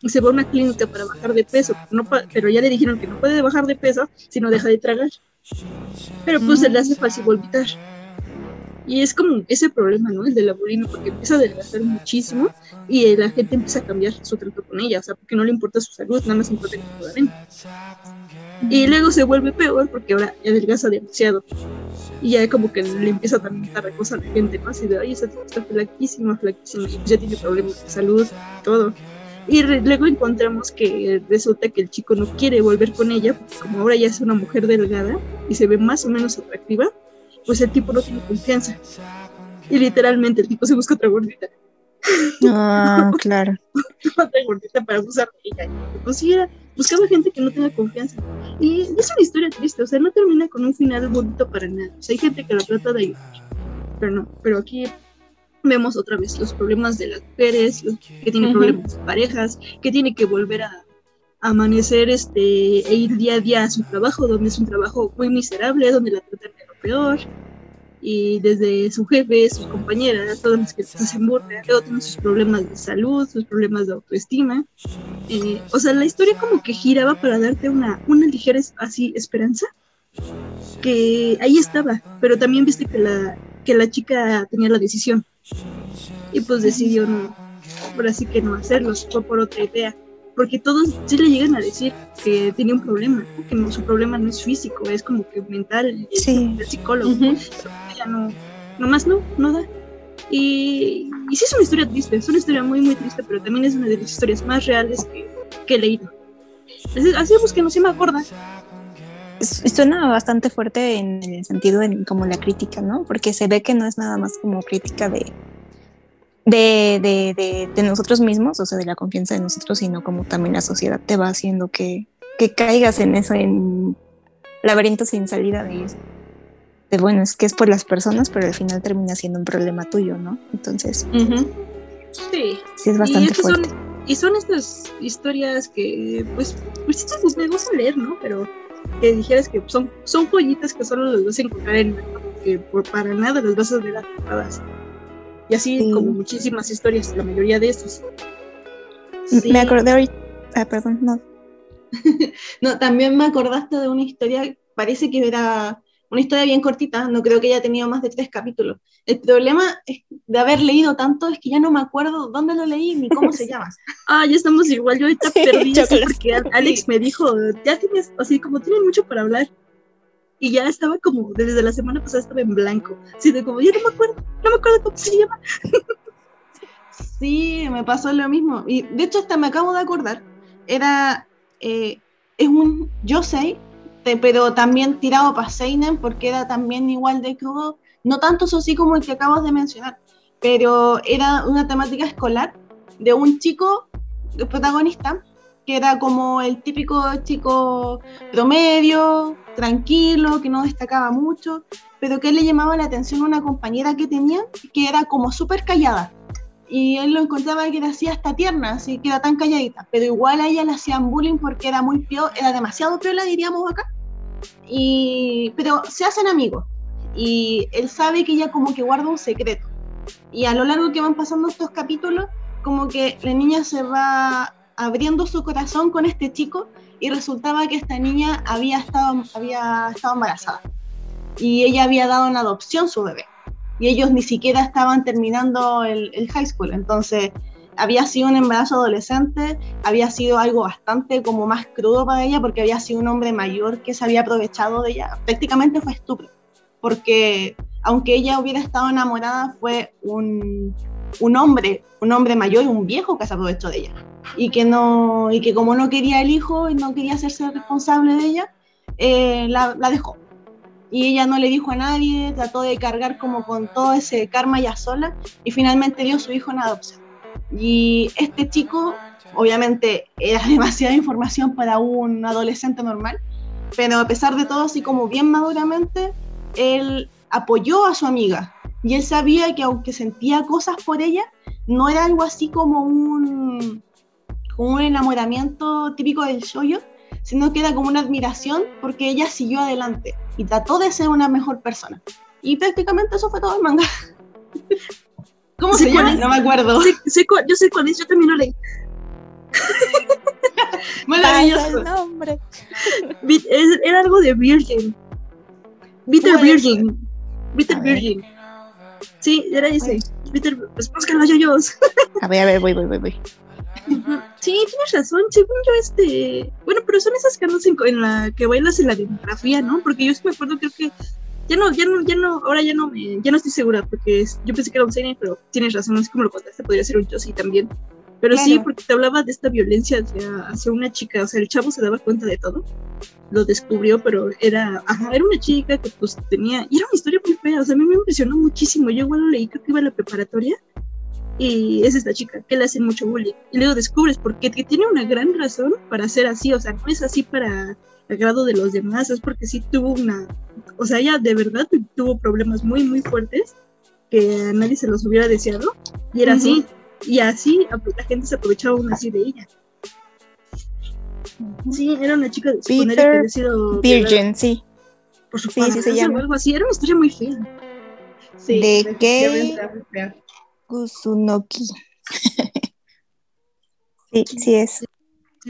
Y se va a una clínica para bajar de peso, no pero ya le dijeron que no puede bajar de peso si no deja de tragar. Pero pues se le hace fácil volvitar. Y es como ese problema, ¿no? El de la bulimia, porque empieza a adelgazar muchísimo y la gente empieza a cambiar su trato con ella, o sea, porque no le importa su salud, nada más importa que. Y luego se vuelve peor porque ahora adelgaza demasiado. Y ya como que le empieza también a cosa a la gente, ¿no? Así de, ay, esa está flaquísima, flaquísima, y ya tiene problemas de salud, todo. Y luego encontramos que resulta que el chico no quiere volver con ella, porque como ahora ya es una mujer delgada y se ve más o menos atractiva, pues el tipo no tiene confianza. Y literalmente el tipo se busca otra gordita. Ah, claro. otra gordita para abusar de ella. Pues sí, era, buscaba gente que no tenga confianza. Y es una historia triste, o sea, no termina con un final bonito para nada. O sea, hay gente que la trata de ayudar. Pero no, pero aquí vemos otra vez los problemas de las mujeres, que tienen problemas de parejas, que tiene que volver a, amanecer este, e ir día a día a su trabajo, donde es un trabajo muy miserable, donde la tratan de lo peor, y desde su jefe, sus compañeras, todos los que se burla, luego tienen sus problemas de salud, sus problemas de autoestima. Eh, o sea, la historia como que giraba para darte una, una ligera así esperanza, que ahí estaba, pero también viste que la, que la chica tenía la decisión y pues decidió no, por así que no hacerlo, fue por otra idea. Porque todos sí le llegan a decir que tiene un problema, que no, su problema no es físico, es como que mental, Sí. es psicólogo. Pero ella no, nomás no, no da. Y, y sí es una historia triste, es una historia muy, muy triste, pero también es una de las historias más reales que, que he leído. Así, así pues que no se me acuerda. Es- Suena bastante fuerte en el sentido en como la crítica, ¿no? Porque se ve que no es nada más como crítica de, de, de, de, de nosotros mismos, o sea, de la confianza de nosotros, sino como también la sociedad te va haciendo que, que caigas en eso, en laberinto sin salida de, de, bueno, es que es por las personas, pero al final termina siendo un problema tuyo, ¿no? Entonces, Sí. sí es Y bastante estas son-. Y son estas historias que, pues, pues me gusta leer, ¿no? Pero que dijeras que son, son joyitas que solo las vas a encontrar en que por para nada las vas a ver atrapadas. Y así Sí. como muchísimas historias, la mayoría de estos. Sí. Me acordé ahorita, ah, perdón, no, No, también me acordaste de una historia, parece que era una historia bien cortita, no creo que haya tenido más de tres capítulos. El problema es- de haber leído tanto es que ya no me acuerdo dónde lo leí ni cómo se llama. Ah, ya estamos igual, yo ahorita Sí, perdí porque Al- Alex me dijo, ya tienes, así como tienen mucho para hablar. Y ya estaba como, desde la semana pasada estaba en blanco. Así de como, ya no me acuerdo, no me acuerdo cómo se llama. Sí, me pasó lo mismo. Y de hecho, hasta me acabo de acordar. Era. eh, es un yo sé, pero también tirado para Seinen, porque era también igual de crudo. No tanto eso así como el que acabas de mencionar, pero era una temática escolar de un chico, protagonista, que era como el típico chico promedio, tranquilo, que no destacaba mucho, pero que le llamaba la atención una compañera que tenía, que era como súper callada. Y él lo encontraba que era así hasta tierna, así que era tan calladita, pero igual a ella le hacían bullying porque era muy piola, era demasiado piola, diríamos acá. Y, pero se hacen amigos y él sabe que ella como que guarda un secreto. Y a lo largo que van pasando estos capítulos, como que la niña se va abriendo su corazón con este chico y resultaba que esta niña había estado, había estado embarazada. Y ella había dado en adopción su bebé. Y ellos ni siquiera estaban terminando el, high school, entonces había sido un embarazo adolescente, había sido algo bastante como más crudo para ella porque había sido un hombre mayor que se había aprovechado de ella, prácticamente fue estúpido, porque aunque ella hubiera estado enamorada fue un, un hombre, un hombre mayor, un viejo que se aprovechó de ella y que no y que como no quería el hijo y no quería hacerse responsable de ella, eh, la, la, dejó. Y ella no le dijo a nadie, trató de cargar como con todo ese karma ya sola y finalmente dio su hijo en adopción. Y este chico, obviamente era demasiada información para un adolescente normal, pero a pesar de todo, así como bien maduramente, él apoyó a su amiga y él sabía que aunque sentía cosas por ella, no era algo así como un, un enamoramiento típico del shoyo, sino que era como una admiración porque ella siguió adelante y trató de ser una mejor persona. Y prácticamente eso fue todo el manga. ¿Cómo se llama? No me acuerdo. Sé, sé cuál- yo sé cuál es, yo también lo leí. Maravilloso. el nombre. Era algo de Virgin. Bitter. Virgin. Bitter. Virgin. Sí, era ese. Bitter, pues búscalo, yoyos. A ver, a ver, voy, voy, voy, voy. Sí, tienes razón, según yo este... Bueno, pero son esas que andas en, en la que bailas en la demografía, ¿no? Porque yo sí me acuerdo, creo que... Ya no, ya no, ya no, ahora ya no me, ya no estoy segura, porque es- yo pensé que era un seinen, pero tienes razón, así como lo contaste, podría ser un Josie también. Pero sí, Claro. porque te hablaba de esta violencia hacia, hacia una chica, o sea, el chavo se daba cuenta de todo, lo descubrió, pero era, ajá, era una chica que pues tenía, y era una historia muy fea, o sea, a mí me impresionó muchísimo, yo igual lo leí, creo que iba a la preparatoria, y es esta chica que le hacen mucho bullying. Y luego descubres porque que tiene una gran razón para ser así, o sea, no es así para agrado de los demás, es porque sí tuvo una, o sea, ella de verdad tu- tuvo problemas muy, muy fuertes que a nadie se los hubiera deseado, y era así, y así la gente se aprovechaba aún así de ella. Sí, era una chica de secundaria que Peter había sido violada Virgin, sí. por su Sí, sí se llama. algo así, era una historia muy fea. Sí, ¿De definitivamente Kusunoki. sí, sí es.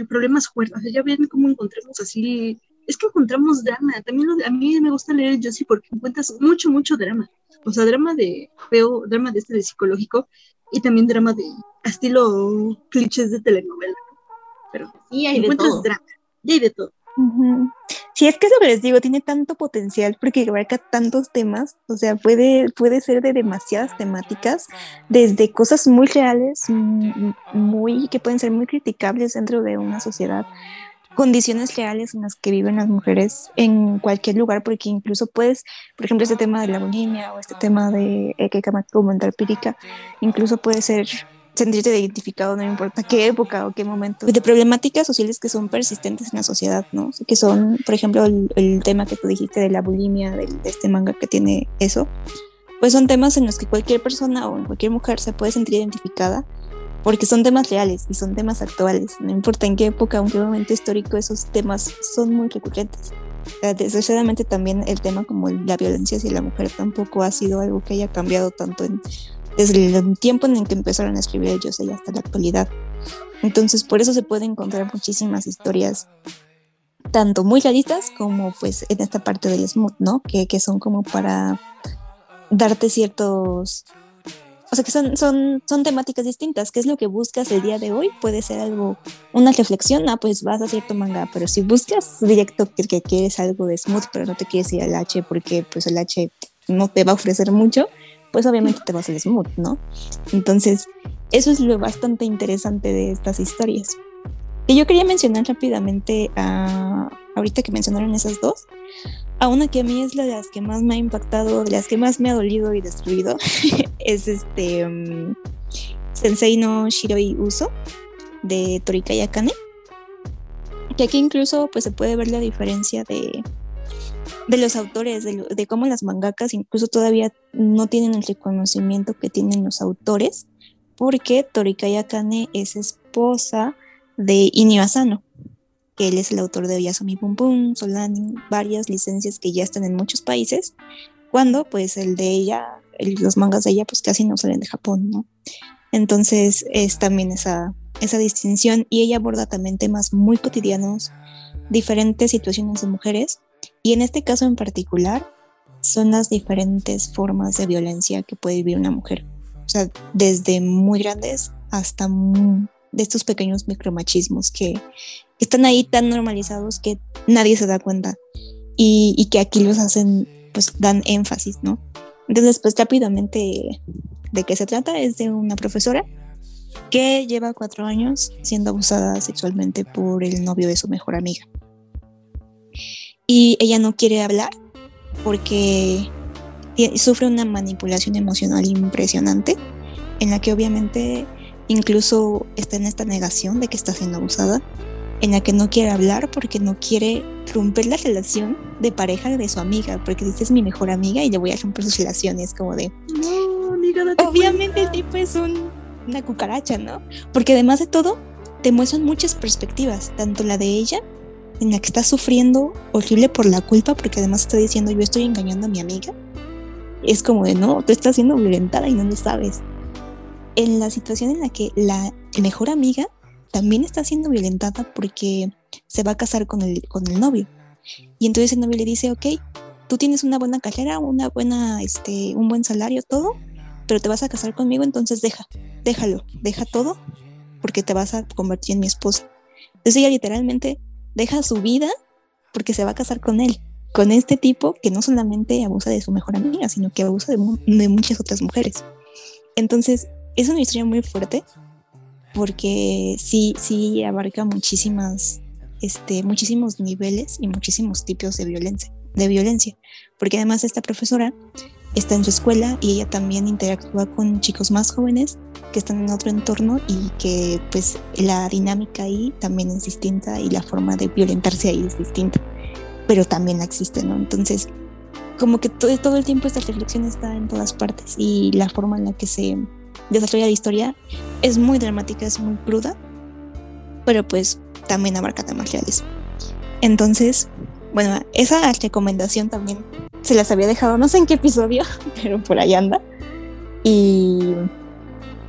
problemas fuertes. O sea, ya ven cómo encontramos así. Es que encontramos drama. También lo de- a mí me gusta leer Josie porque encuentras mucho, mucho drama. O sea, drama de feo, drama de este de psicológico y también drama de estilo clichés de telenovela. Pero Sí, hay de encuentras todo. drama. Y hay de todo. Sí, es que es lo que les digo, tiene tanto potencial porque abarca tantos temas, o sea, puede, puede ser de demasiadas temáticas, desde cosas muy reales, muy, que pueden ser muy criticables dentro de una sociedad, condiciones reales en las que viven las mujeres en cualquier lugar, porque incluso puedes, por ejemplo, este tema de la bulimia o este tema de eh, que comentar Pirica, incluso puede ser sentirte identificado, no importa qué época o qué momento, de problemáticas sociales que son persistentes en la sociedad, ¿no? Que son, por ejemplo, el, el tema que tú dijiste de la bulimia, del- de, este manga que tiene eso, pues son temas en los que cualquier persona o cualquier mujer se puede sentir identificada porque son temas reales y son temas actuales, no importa en qué época o en qué momento histórico esos temas son muy recurrentes. Desgraciadamente también el tema como la violencia hacia la mujer tampoco ha sido algo que haya cambiado tanto en, desde el tiempo en el que empezaron a escribir el Yosei hasta la actualidad. Entonces por eso se pueden encontrar muchísimas historias tanto muy realistas como pues en esta parte del smooth, ¿no? Que, que son como para darte ciertos... O sea, que son, son, son temáticas distintas. ¿Qué es lo que buscas el día de hoy? Puede ser algo, una reflexión, ah, pues vas a cierto manga, pero si buscas directo que, que quieres algo de smooth, pero no te quieres ir al H porque pues el H no te va a ofrecer mucho, pues obviamente te vas al smooth, ¿no? Entonces, eso es lo bastante interesante de estas historias. Y yo quería mencionar rápidamente, a, ahorita que mencionaron esas dos, a una que a mí es la de las que más me ha impactado, de las que más me ha dolido y destruido, es este um, Sensei no Shiroi Uso de Torikaya Akane. Que aquí incluso pues se puede ver la diferencia de, de los autores, de, cómo las mangakas incluso todavía no tienen el reconocimiento que tienen los autores, porque Torikaya Akane es esposa de Inio Asano, que él es el autor de Yasumi Pum Pum, Solani, varias licencias que ya están en muchos países, cuando pues el de ella, el- los mangas de ella pues casi no salen de Japón, ¿no? Entonces es también esa, esa distinción y ella aborda también temas muy cotidianos, diferentes situaciones de mujeres y en este caso en particular son las diferentes formas de violencia que puede vivir una mujer. O sea, desde muy grandes hasta de estos pequeños micromachismos que, que están ahí tan normalizados que nadie se da cuenta y, y que aquí los hacen, pues dan énfasis, ¿no? Entonces, pues rápidamente, ¿de qué se trata? Es de una profesora que lleva cuatro años siendo abusada sexualmente por el novio de su mejor amiga. Y ella no quiere hablar porque sufre una manipulación emocional impresionante en la que obviamente incluso está en esta negación de que está siendo abusada, en la que no quiere hablar porque no quiere romper la relación de pareja de su amiga, porque dice es mi mejor amiga y le voy a romper sus relaciones, como de, No, amiga, date obviamente el cuenta. tipo es un- una cucaracha, ¿no? Porque además de todo, te muestran muchas perspectivas, tanto la de ella, en la que está sufriendo horrible por la culpa, porque además está diciendo yo estoy engañando a mi amiga. Es como de no, tú estás siendo violentada y no lo sabes. En la situación en la que la mejor amiga también está siendo violentada porque se va a casar con el, con el novio. Y entonces el novio le dice, ok, tú tienes una buena carrera, una buena, este, un buen salario, todo, pero te vas a casar conmigo, entonces deja, déjalo, deja todo, porque te vas a convertir en mi esposa. Entonces ella literalmente deja su vida porque se va a casar con él, con este tipo que no solamente abusa de su mejor amiga, sino que abusa de, mu- de muchas otras mujeres. Entonces es una historia muy fuerte porque sí, sí abarca muchísimas, este, muchísimos niveles y muchísimos tipos de violencia, de violencia, porque además esta profesora está en su escuela y ella también interactúa con chicos más jóvenes que están en otro entorno y que pues la dinámica ahí también es distinta y la forma de violentarse ahí es distinta, pero también existe, ¿no? Entonces, como que todo, todo el tiempo esta reflexión está en todas partes y la forma en la que se desarrolla la historia es muy dramática, es muy cruda, pero pues también abarca temas reales. Entonces, bueno, esa recomendación también se las había dejado, no sé en qué episodio, pero por ahí anda. Y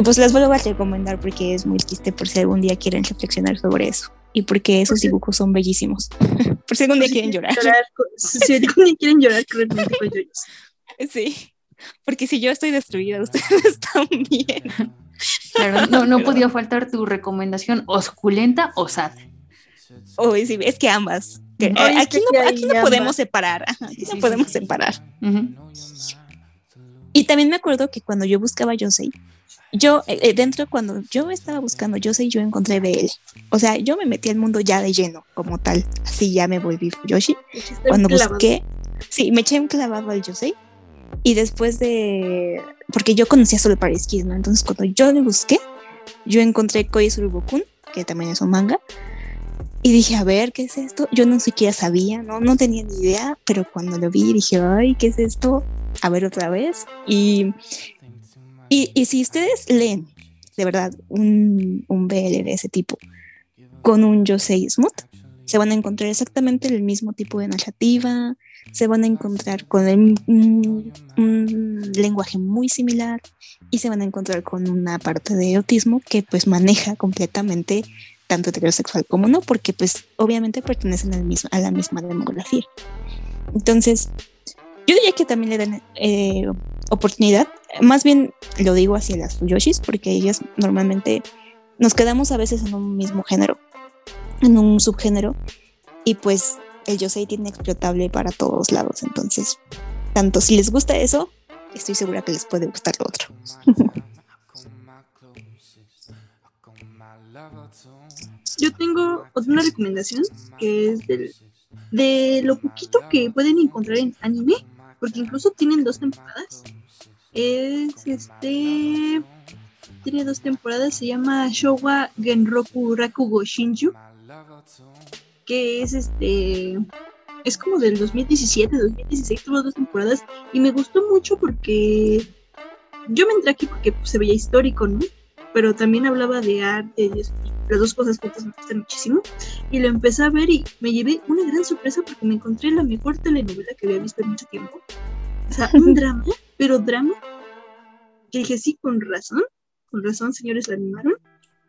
pues las vuelvo a recomendar porque es muy triste por si algún día quieren reflexionar sobre eso. Y porque esos dibujos son bellísimos. por si algún día quieren llorar. si algún día quieren llorar, yoyos. Sí. Porque si yo estoy destruida, ustedes también. Claro, no, no podía faltar tu recomendación osculenta o sad. Uy, sí, es que ambas. Que, No, eh, aquí no, aquí no podemos separar. aquí no podemos separar. Y también me acuerdo que cuando yo buscaba Yosei, yo eh, eh, dentro cuando yo estaba buscando Yosei, yo encontré BL. O sea, yo me metí al mundo ya de lleno, como tal. Así ya me volví Yoshi. Cuando busqué, sí, me eché un clavado al Yosei. Y después de. Porque yo conocía solo Paris Kids, ¿no? Entonces, cuando yo lo busqué, yo encontré Koi Surubokun, que también es un manga. Y dije, a ver, ¿qué es esto? Yo no siquiera sabía, no, no tenía ni idea, pero cuando lo vi dije, ay, ¿qué es esto? A ver otra vez. Y, y, y si ustedes leen, de verdad, un, un BL de ese tipo con un Yosei Smooth, se van a encontrar exactamente el mismo tipo de narrativa, se van a encontrar con el- un, un lenguaje muy similar y se van a encontrar con una parte de erotismo que pues maneja completamente tanto heterosexual como no, porque pues obviamente pertenecen al mismo, a la misma demografía. Entonces, yo diría que también le dan eh, oportunidad, más bien lo digo hacia las Fuyoshis, porque ellas normalmente nos quedamos a veces en un mismo género, en un subgénero, y pues el Yosei tiene explotable para todos lados, entonces, tanto si les gusta eso, estoy segura que les puede gustar lo otro. Yo tengo una recomendación que es del- de lo poquito que pueden encontrar en anime, porque incluso tienen dos temporadas. Es este. tiene dos temporadas, se llama Showa Genroku Rakugo Shinju, que es este, es como del 2017, 2016, tuvo dos temporadas y me gustó mucho porque yo me entré aquí porque pues, se veía histórico, ¿no? Pero también hablaba de arte y las dos cosas juntas me gustan muchísimo. Y lo empecé a ver y me llevé una gran sorpresa porque me encontré la mejor telenovela que había visto en mucho tiempo. O sea, un drama, pero drama que dije, sí, con razón, con razón, señores, la animaron.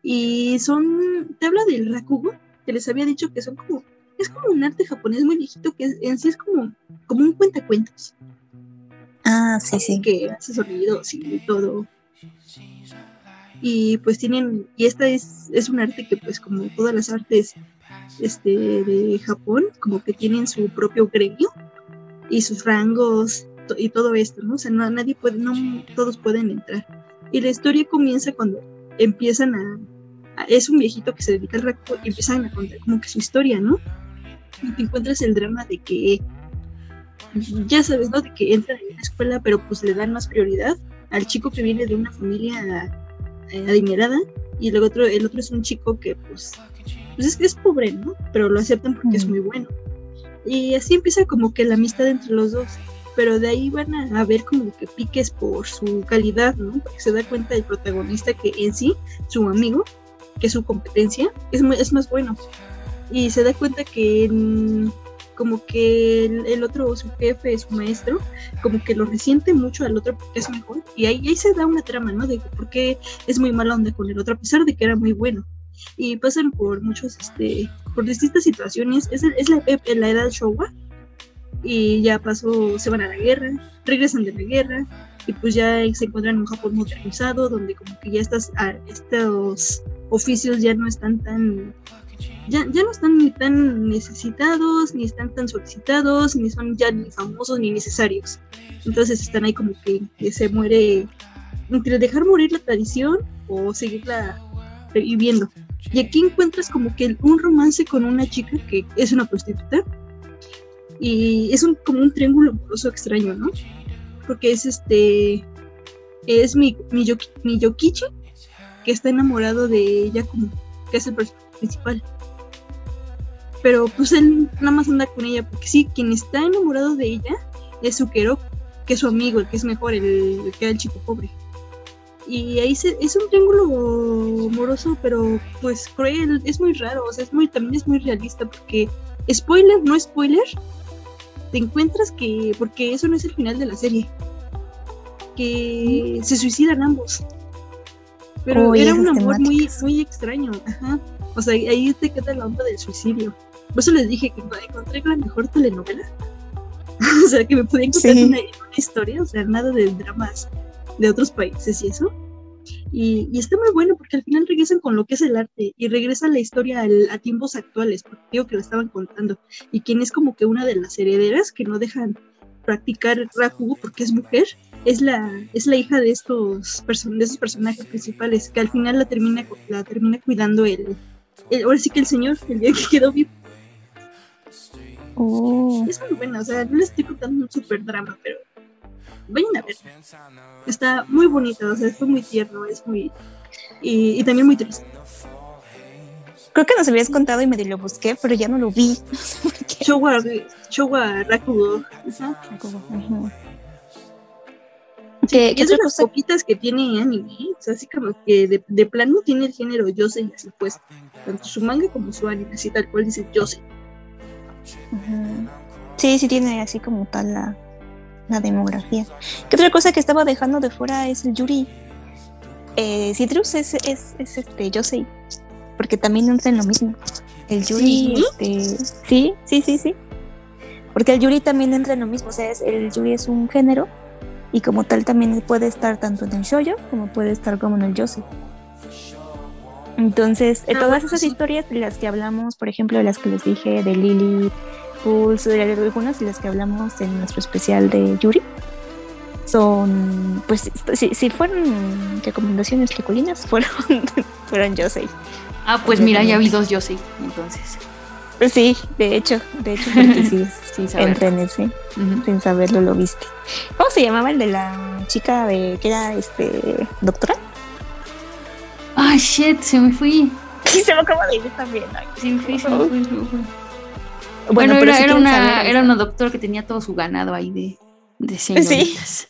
Y son, te habla del rakugo, que les había dicho que son como, es como un arte japonés muy viejito que en sí es como, como un cuentacuentos, Ah, sí, sí. que hace sonidos y todo. Y pues tienen, y esta es, es un arte que pues como todas las artes este, de Japón, como que tienen su propio gremio y sus rangos to- y todo esto, ¿no? O sea, no, nadie puede, no todos pueden entrar. Y la historia comienza cuando empiezan a, a- es un viejito que se dedica al rakugo y empiezan a contar como que su historia, ¿no? Y te encuentras el drama de que, ya sabes, ¿no? De que entran en la escuela, pero pues le dan más prioridad al chico que viene de una familia eh, adinerada y luego otro, el otro es un chico que pues, pues es que es pobre, ¿no? Pero lo aceptan porque es Mm. muy bueno. Y así empieza como que la amistad entre los dos. Pero de ahí van a, a ver como que piques por su calidad, ¿no? Porque se da cuenta el protagonista que en sí, su amigo, que es su competencia, es, muy- es más bueno. Y se da cuenta que mm, como que el, el otro, su jefe, su maestro, como que lo resiente mucho al otro porque es mejor. Y ahí, ahí se da una trama, ¿no? De por qué es muy mala onda con el otro, a pesar de que era muy bueno. Y pasan por muchos, este, por distintas situaciones. Es, es la, la edad Showa. Y ya pasó, se van a la guerra, regresan de la guerra. Y pues ya se encuentran en un Japón modernizado, donde como que ya estas, ah, estos oficios ya no están tan ya, ya no están ni tan necesitados, ni están tan solicitados, ni son ya ni famosos ni necesarios. Entonces están ahí como que, se muere entre dejar morir la tradición o seguirla reviviendo. Y aquí encuentras como que un romance con una chica que es una prostituta. Y es un, como un triángulo amoroso extraño, ¿no? Porque es este. Es mi, mi, Yoki- mi Yokichi, que está enamorado de ella como que es el principal. Pero pues él nada más anda con ella porque sí, quien está enamorado de ella es Sukero, que es su amigo, el que es mejor, el, el que era el chico pobre. Y ahí se, es un triángulo amoroso, pero pues cruel, es muy raro, o sea, es muy, también es muy realista porque, spoiler, no spoiler, te encuentras que, porque eso no es el final de la serie, que se suicidan ambos. Pero Uy, era un amor muy, muy extraño, ajá. O sea, ahí te queda la onda del suicidio. Por eso les dije que encontré la mejor telenovela. o sea, que me podía encontrar Sí. una, una historia, o sea, nada de dramas de otros países y eso. Y, y está muy bueno porque al final regresan con lo que es el arte y regresa la historia al- a tiempos actuales, porque digo que lo estaban contando. Y quien es como que una de las herederas que no dejan practicar Rakugo porque es mujer, es la, es la hija de estos, person de esos personajes principales, que al final la termina, la termina cuidando el, el- ahora sí que el señor, el día que quedó vivo. Oh, Es muy buena, o sea, no les estoy contando un super drama, pero vayan a ver. Está muy bonita, o sea, fue muy tierno, es muy... Y, y también muy triste. creo que nos habías contado y medio lo busqué, pero ya no lo vi. No sé. Showa, Showa Rakugo. Ajá. Ujú. Sí, ¿Qué- y qué es de las cosa? poquitas que tiene anime, ¿eh? o sea, así como que de, de plano tiene el género Yosei así pues, tanto su manga como su anime, así tal cual dice Yosei. Sí, sí tiene así como tal la, la demografía. ¿Qué otra cosa que estaba dejando de fuera es el Yuri? Eh, Citrus es, es, es este Yosei, porque también entra en lo mismo. El Yuri, ¿Sí? este, sí, sí, sí, sí. Porque el Yuri también entra en lo mismo, o sea, es- el Yuri es un género y como tal también puede estar tanto en el shoujo como puede estar como en el Yosei. Entonces, eh, Ah, todas esas historias de las que hablamos, por ejemplo, de las que les dije de Lily, Pulse, de algunas de las que hablamos en nuestro especial de Yuri, son, pues, si, si fueron recomendaciones peculinas, fueron, fueron Yosei. Ah, pues mira, ya vi dos yo sí, entonces, sí, de hecho, de hecho, porque sí, sin entra en ese, Ujú. sin saberlo lo viste. ¿Cómo se llamaba el de la chica de que era este doctora? shit, se me fui. Y se me acaba de ir también. ay. Se me fui, se me fui, se me fui. Bueno, Bueno, pero era, si era una, saber era una doctora que tenía todo su ganado ahí de, de señoritas.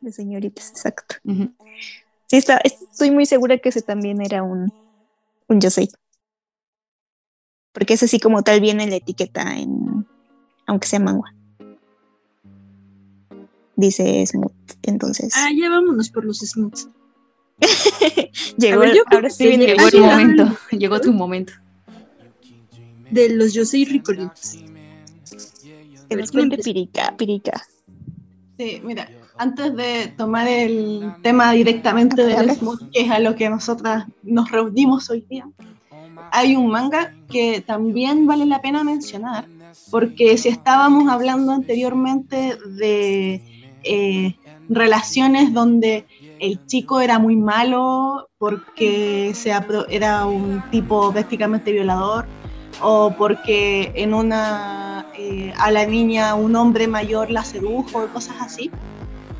de señoritas, exacto. Ujú. Sí, está, estoy muy segura que ese también era un, un Yosei. Porque ese sí como tal viene la etiqueta en, aunque sea manga. Dice Smooth. Entonces, Ah, ya vámonos por los smooths. llegó, ver, ahora sí viene llegó el momento. momento, llegó tu momento. De los Yosei Ricolitos. Que nos cuente Pirica, Pirica. Sí, mira, antes de tomar el tema directamente del smooth, que es a lo que nosotras nos reunimos hoy día, hay un manga que también vale la pena mencionar, porque si estábamos hablando anteriormente de eh, relaciones donde el chico era muy malo porque era un tipo prácticamente violador, o porque en una eh, a la niña un hombre mayor la sedujo, cosas así.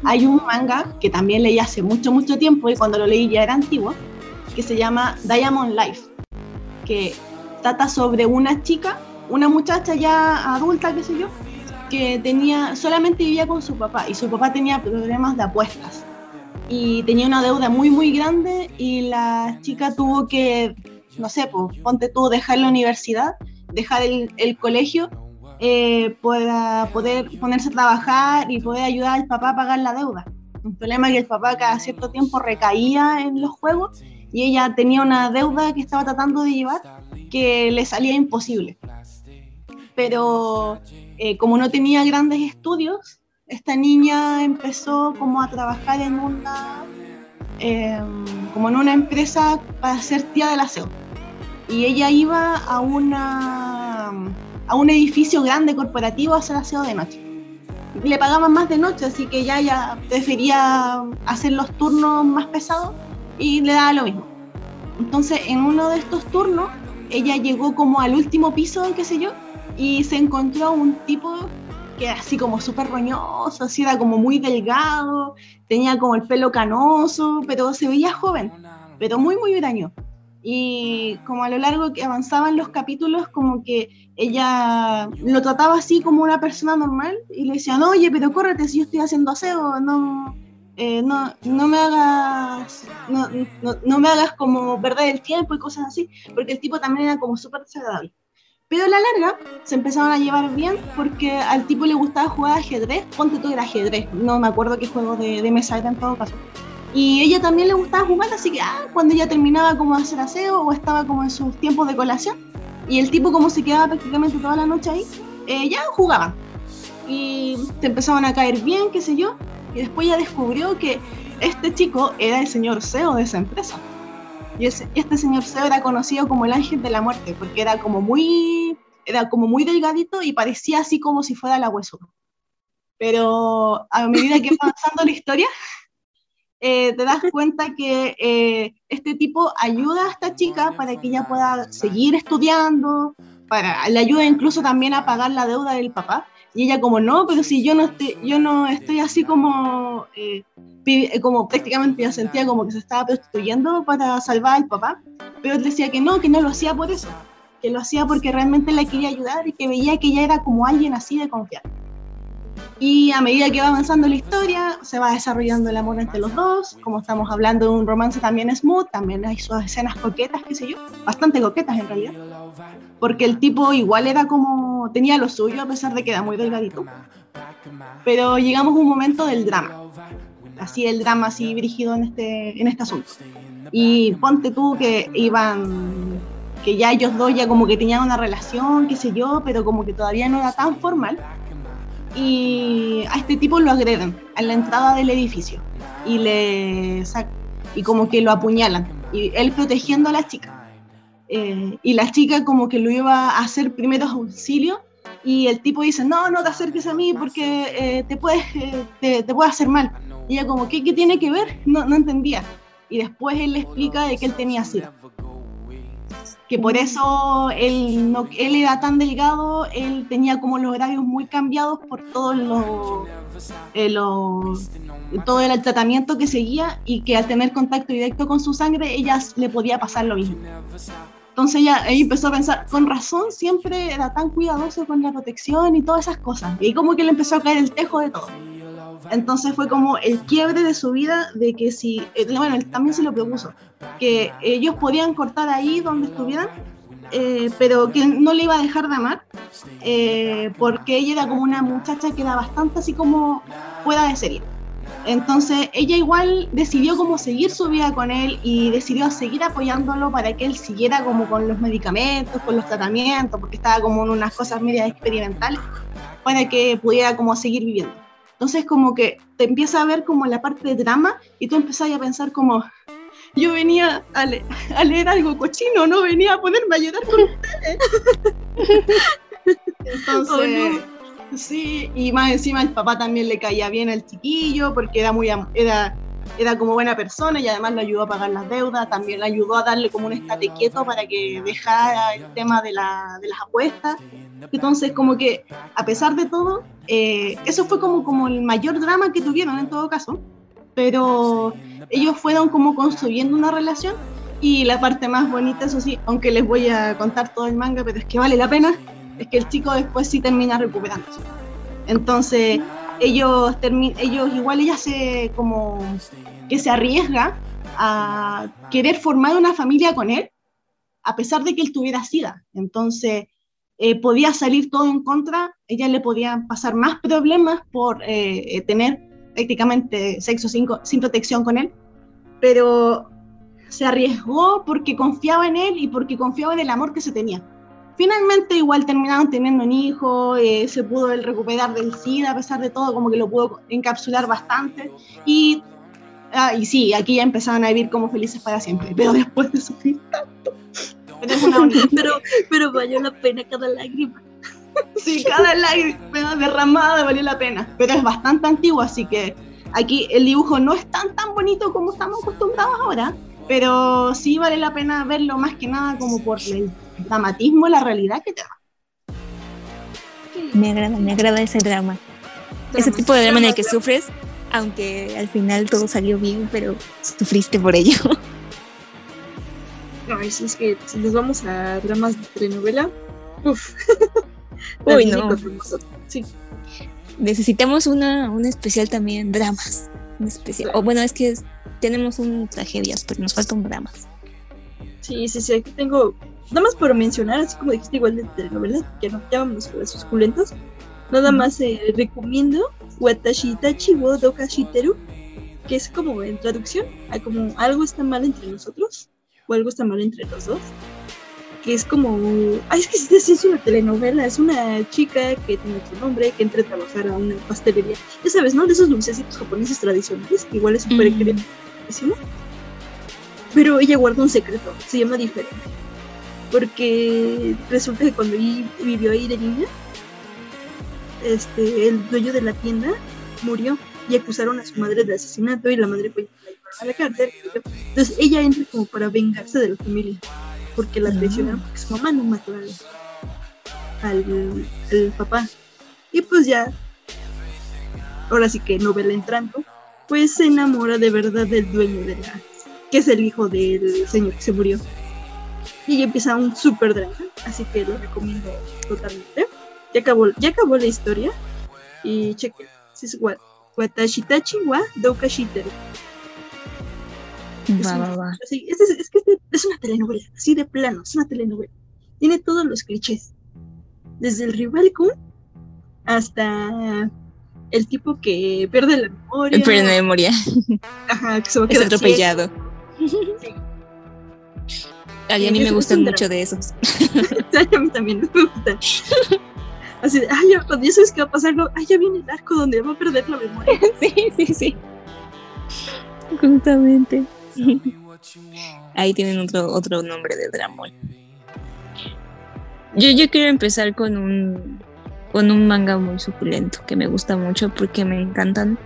Hay un manga que también leí hace mucho, mucho tiempo y cuando lo leí ya era antiguo, que se llama Diamond Life, que trata sobre una chica, una muchacha ya adulta, qué sé yo, que tenía, solamente vivía con su papá y su papá tenía problemas de apuestas y tenía una deuda muy, muy grande y la chica tuvo que, no sé, pues, ponte tú, dejar la universidad, dejar el, el colegio eh, para poder ponerse a trabajar y poder ayudar al papá a pagar la deuda. El problema que el papá cada cierto tiempo recaía en los juegos y ella tenía una deuda que estaba tratando de llevar que le salía imposible. Pero eh, como no tenía grandes estudios, esta niña empezó como a trabajar en una, eh, como en una empresa para ser tía del aseo. Y ella iba a, una, a un edificio grande corporativo a hacer aseo de noche. Le pagaban más de noche, así que ella, ya prefería hacer los turnos más pesados y le daba lo mismo. Entonces, en uno de estos turnos, ella llegó como al último piso, qué sé yo, y se encontró un tipo que así como súper roñoso, así era como muy delgado, tenía como el pelo canoso, pero se veía joven, pero muy, muy huraño. Y como a lo largo que avanzaban los capítulos, como que ella lo trataba así como una persona normal y le decía, no, oye, pero córrete si yo estoy haciendo aseo, no, eh, no, no me hagas, no, no, no me hagas como perder el tiempo y cosas así, porque el tipo también era como súper desagradable. Pero a la larga se empezaron a llevar bien porque al tipo le gustaba jugar ajedrez, ponte tú era ajedrez, no me acuerdo qué juego de, de mesa era en todo caso. Y ella también le gustaba jugar, así que ah, cuando ella terminaba como de hacer aseo o estaba como en sus tiempos de colación, y el tipo como se quedaba prácticamente toda la noche ahí, eh, ya jugaban. Y te empezaban a caer bien, qué sé yo, y después ella descubrió que este chico era el señor CEO de esa empresa. Y este señor CEO era conocido como el ángel de la muerte, porque era como muy, era como muy delgadito y parecía así como si fuera la huesuda. Pero a medida que va avanzando la historia, eh, te das cuenta que eh, este tipo ayuda a esta chica para que ella pueda seguir estudiando, para, le ayuda incluso también a pagar la deuda del papá. Y ella como, no, pero si yo no estoy, yo no estoy así como, eh, eh, como prácticamente ya sentía como que se estaba prostituyendo para salvar al papá, pero él decía que no, que no lo hacía por eso, que lo hacía porque realmente la quería ayudar y que veía que ella era como alguien así de confiar. Y a medida que va avanzando la historia, se va desarrollando el amor entre los dos. Como estamos hablando de un romance también smooth, también hay sus escenas coquetas, qué sé yo, bastante coquetas en realidad. Porque el tipo igual era como, tenía lo suyo a pesar de que era muy delgadito. Pero llegamos a un momento del drama. Así el drama así brígido en este, en este asunto. Y ponte tú que iban, que ya ellos dos ya como que tenían una relación, qué sé yo, pero como que todavía no era tan formal y a este tipo lo agreden a la entrada del edificio y le y como que lo apuñalan y él protegiendo a la chica Eh, y la chica como que lo iba a hacer primeros auxilios y el tipo dice no no te acerques a mí porque eh, te puedes eh, te, te puede hacer mal y ella como ¿qué, qué tiene que ver? No, no entendía y después él le explica de que él tenía SIDA que por eso él, no, él era tan delgado, él tenía como los horarios muy cambiados por todo lo, eh, lo- todo el tratamiento que seguía y que al tener contacto directo con su sangre, ella le podía pasar lo mismo. Entonces ella, ella empezó a pensar, con razón siempre era tan cuidadoso con la protección y todas esas cosas. Y como que le empezó a caer el tejo de todo. Entonces fue como el quiebre de su vida de que si, eh, bueno, también se lo propuso, que ellos podían cortar ahí donde estuvieran, eh, pero que no le iba a dejar de amar, eh, porque ella era como una muchacha que era bastante así como fuera de serie. Entonces ella igual decidió como seguir su vida con él y decidió seguir apoyándolo para que él siguiera como con los medicamentos, con los tratamientos, porque estaba como en unas cosas medias experimentales, para que pudiera como seguir viviendo. Entonces como que te empieza a ver como la parte de drama y tú empezás a pensar como, yo venía a, le- a leer algo cochino, no venía a ponerme a llorar con ustedes. Entonces, sí, y más encima el papá también le caía bien al chiquillo porque era muy era, era como buena persona y además le ayudó a pagar las deudas, también le ayudó a darle como un estate quieto para que dejara el tema de, la- de las apuestas. Entonces, como que a pesar de todo, eh, eso fue como, como el mayor drama que tuvieron en todo caso, pero ellos fueron como construyendo una relación y la parte más bonita, eso sí, aunque les voy a contar todo el manga, pero es que vale la pena, es que el chico después sí termina recuperándose. Entonces, ellos, ellos igual ella se como que se arriesga a querer formar una familia con él, a pesar de que él tuviera SIDA. Entonces, eh, podía salir todo en contra, ella le podían pasar más problemas por eh, eh, tener prácticamente sexo sin protección con él, pero se arriesgó porque confiaba en él y porque confiaba en el amor que se tenía. Finalmente igual terminaron teniendo un hijo, eh, se pudo él recuperar del SIDA a pesar de todo, como que lo pudo encapsular bastante y, ah, y sí, aquí ya empezaron a vivir como felices para siempre, pero después de sufrir tanto. Pero es una Pero, pero valió la pena cada lágrima. Sí, cada lágrima derramada valió la pena, pero es bastante antiguo, así que aquí el dibujo no es tan tan bonito como estamos acostumbrados ahora, pero sí vale la pena verlo más que nada como por el dramatismo, la realidad que te da. Me agrada, me agrada ese drama. Ese tipo de drama en el que sufres, aunque al final todo salió bien, pero sufriste por ello. Ay, sí, es que si nos vamos a dramas de telenovela, uff. Uy, no. Sí, Necesitamos una, un especial también, dramas. Un especial. O bueno, es que es- tenemos un tragedias, pero nos falta un dramas. sí, sí, sí, aquí tengo, nada más por mencionar, así como dijiste igual de telenovela, que no ya vamos con los suculentos, nada más eh, recomiendo Watashi Tachi wo Dokashiteru, que es como en traducción, a como algo está mal entre nosotros, o algo está mal entre los dos, que es como, ay, es que sí, sí es una telenovela, es una chica que tiene otro nombre, que entra a trabajar a una pastelería, ya sabes, ¿no? De esos dulcecitos japoneses tradicionales, que igual es súper Mm. Pero ella guarda un secreto, se llama diferente. Porque resulta que cuando vivió ahí de niña, este, el dueño de la tienda murió y acusaron a su madre de asesinato y la madre fue a la cárcel. Entonces ella entra como para vengarse de la familia, porque la traicionaron porque su mamá no mató al papá. Y pues ya, ahora sí que novela entrando, pues se enamora de verdad del dueño de la, que es el hijo del señor que se murió. Y ya empieza un super drama, así que lo recomiendo totalmente. Ya acabó, ya acabó la historia. Y cheque, si es wa- Watashitachi wa Doukashiteru. Es Va, una- va, va. así, es, es- es que es- una telenovela, así de plano, es una telenovela. Tiene todos los clichés. Desde el rival Kun hasta el tipo que pierde la memoria. Pero en memoria, Ajá, que se va a es atropellado. A mí Es- me es gustan mucho de esos. a mí también me gustan. Así de, ay, ya, cuando ya sabes qué va a pasar, no, ay, ya viene el arco donde va a perder la memoria. Sí, sí, sí. Justamente. Ahí tienen otro, otro nombre de Dramón. Yo, yo quiero empezar con un, con un manga muy suculento que me gusta mucho porque me encantan.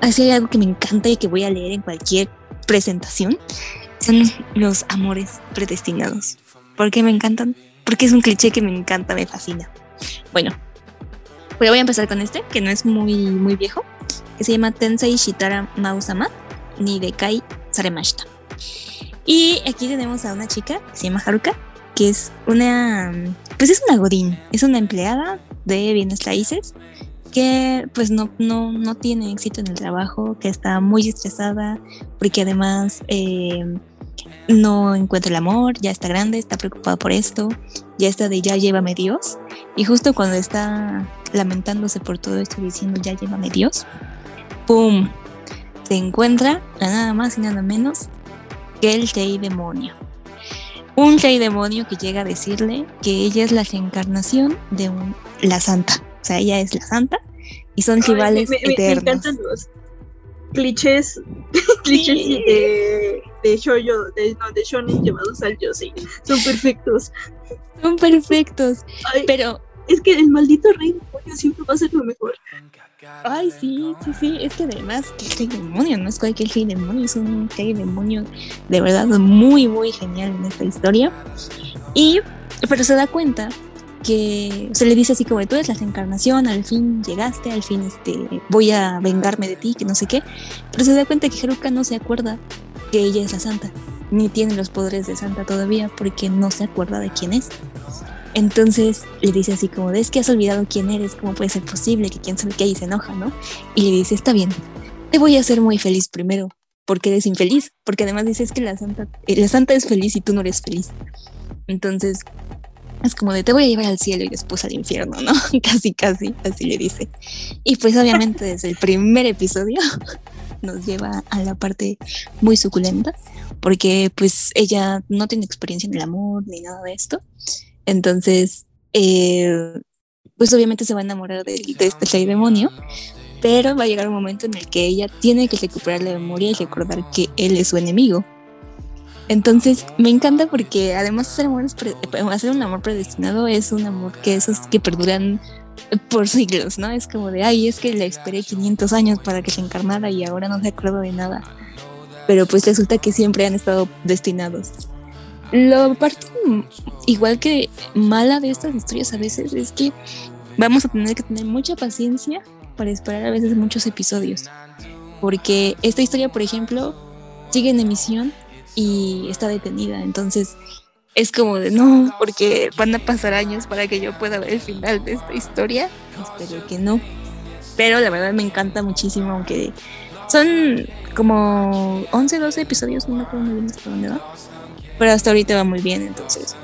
Así hay algo que me encanta y que voy a leer en cualquier presentación. Son los amores predestinados. porque me encantan, porque es un cliché que me encanta, me fascina. Bueno, pero voy a empezar con este, que no es muy, muy viejo, que se llama Tensei Shitara Mausama, ni de Kai Saremashita. Y aquí tenemos a una chica que se llama Haruka, que es una, pues es una godín, es una empleada de bienes raíces que pues no, no, no tiene éxito en el trabajo, que está muy estresada, porque además eh, no encuentra el amor, ya está grande, está preocupada por esto, ya está de ya llévame Dios, y justo cuando está lamentándose por todo esto diciendo ya llévame Dios, ¡pum! Se encuentra a nada más y nada menos que el rey demonio. Un rey demonio que llega a decirle que ella es la reencarnación de un, la santa. O sea, ella es la santa y son Ay, rivales me, me- me eternos. encantan los clichés, clichés de, de shoujo, de, no, de shonen llevados al yosei. Son perfectos. Son perfectos. Ay, Pero, es que el maldito rey demonio siempre va a ser lo mejor. ay, sí, sí, sí. Es que además, que el rey demonio, no es cualquier rey demonio, es un rey demonio de verdad muy, muy genial en esta historia. Y, pero se da cuenta que se le dice así como tú eres la reencarnación, al fin llegaste, al fin este, voy a vengarme de ti, que no sé qué. Pero se da cuenta que Haruka no se acuerda que ella es la santa, ni tiene los poderes de santa todavía porque no se acuerda de quién es. Entonces le dice así como, es que has olvidado quién eres, cómo puede ser posible que quién sabe qué y se enoja, ¿no? Y le dice, está bien, te voy a hacer muy feliz primero, porque eres infeliz, porque además dice es que la santa, eh, la santa es feliz y tú no eres feliz. Entonces es como de te voy a llevar al cielo y después al infierno, ¿no? casi, casi, así le dice. Y pues obviamente desde el primer episodio nos lleva a la parte muy suculenta, porque pues ella no tiene experiencia en el amor ni nada de esto. Entonces, eh, pues obviamente se va a enamorar de, de este demonio, pero va a llegar un momento en el que ella tiene que recuperar la memoria y recordar que él es su enemigo. Entonces me encanta porque además hacer, amores pre- hacer un amor predestinado es un amor que esos que perduran por siglos, ¿no? Es como de, ay, es que le esperé 500 años para que se encarnara y ahora no se acuerda de nada. Pero pues resulta que siempre han estado destinados. Lo parte igual que mala de estas historias a veces es que vamos a tener que tener mucha paciencia para esperar a veces muchos episodios. Porque esta historia, por ejemplo, sigue en emisión y está detenida. Entonces es como de no, porque van a pasar años para que yo pueda ver el final de esta historia. Espero que no. Pero la verdad me encanta muchísimo, aunque son como 11, 12 episodios, no me acuerdo muy bien hasta dónde va. Pero hasta ahorita va muy bien, entonces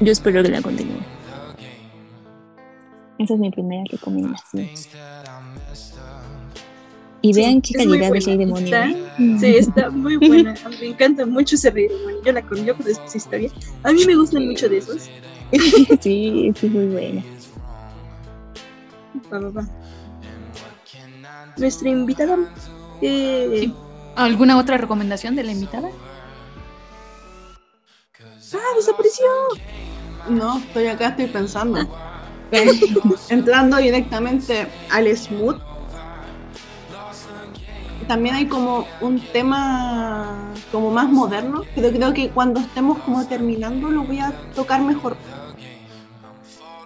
yo espero que la continúe. Esa es mi primera recomendación. Y Sí, vean qué es calidad de buena. Rey Demonio. Está- ¿eh? Sí, está muy buena. Me encanta mucho ese rey demonio. Yo la conozco esa historia. A mí me gustan mucho de esos. sí, sí, muy buena. Va, va, va. Nuestra invitada. Eh, ¿Alguna otra recomendación de la invitada? ¡Ah, desapareció! No, estoy acá, estoy pensando. Entrando directamente al smooth. También hay como un tema como más moderno, pero creo que cuando estemos como terminando lo voy a tocar mejor.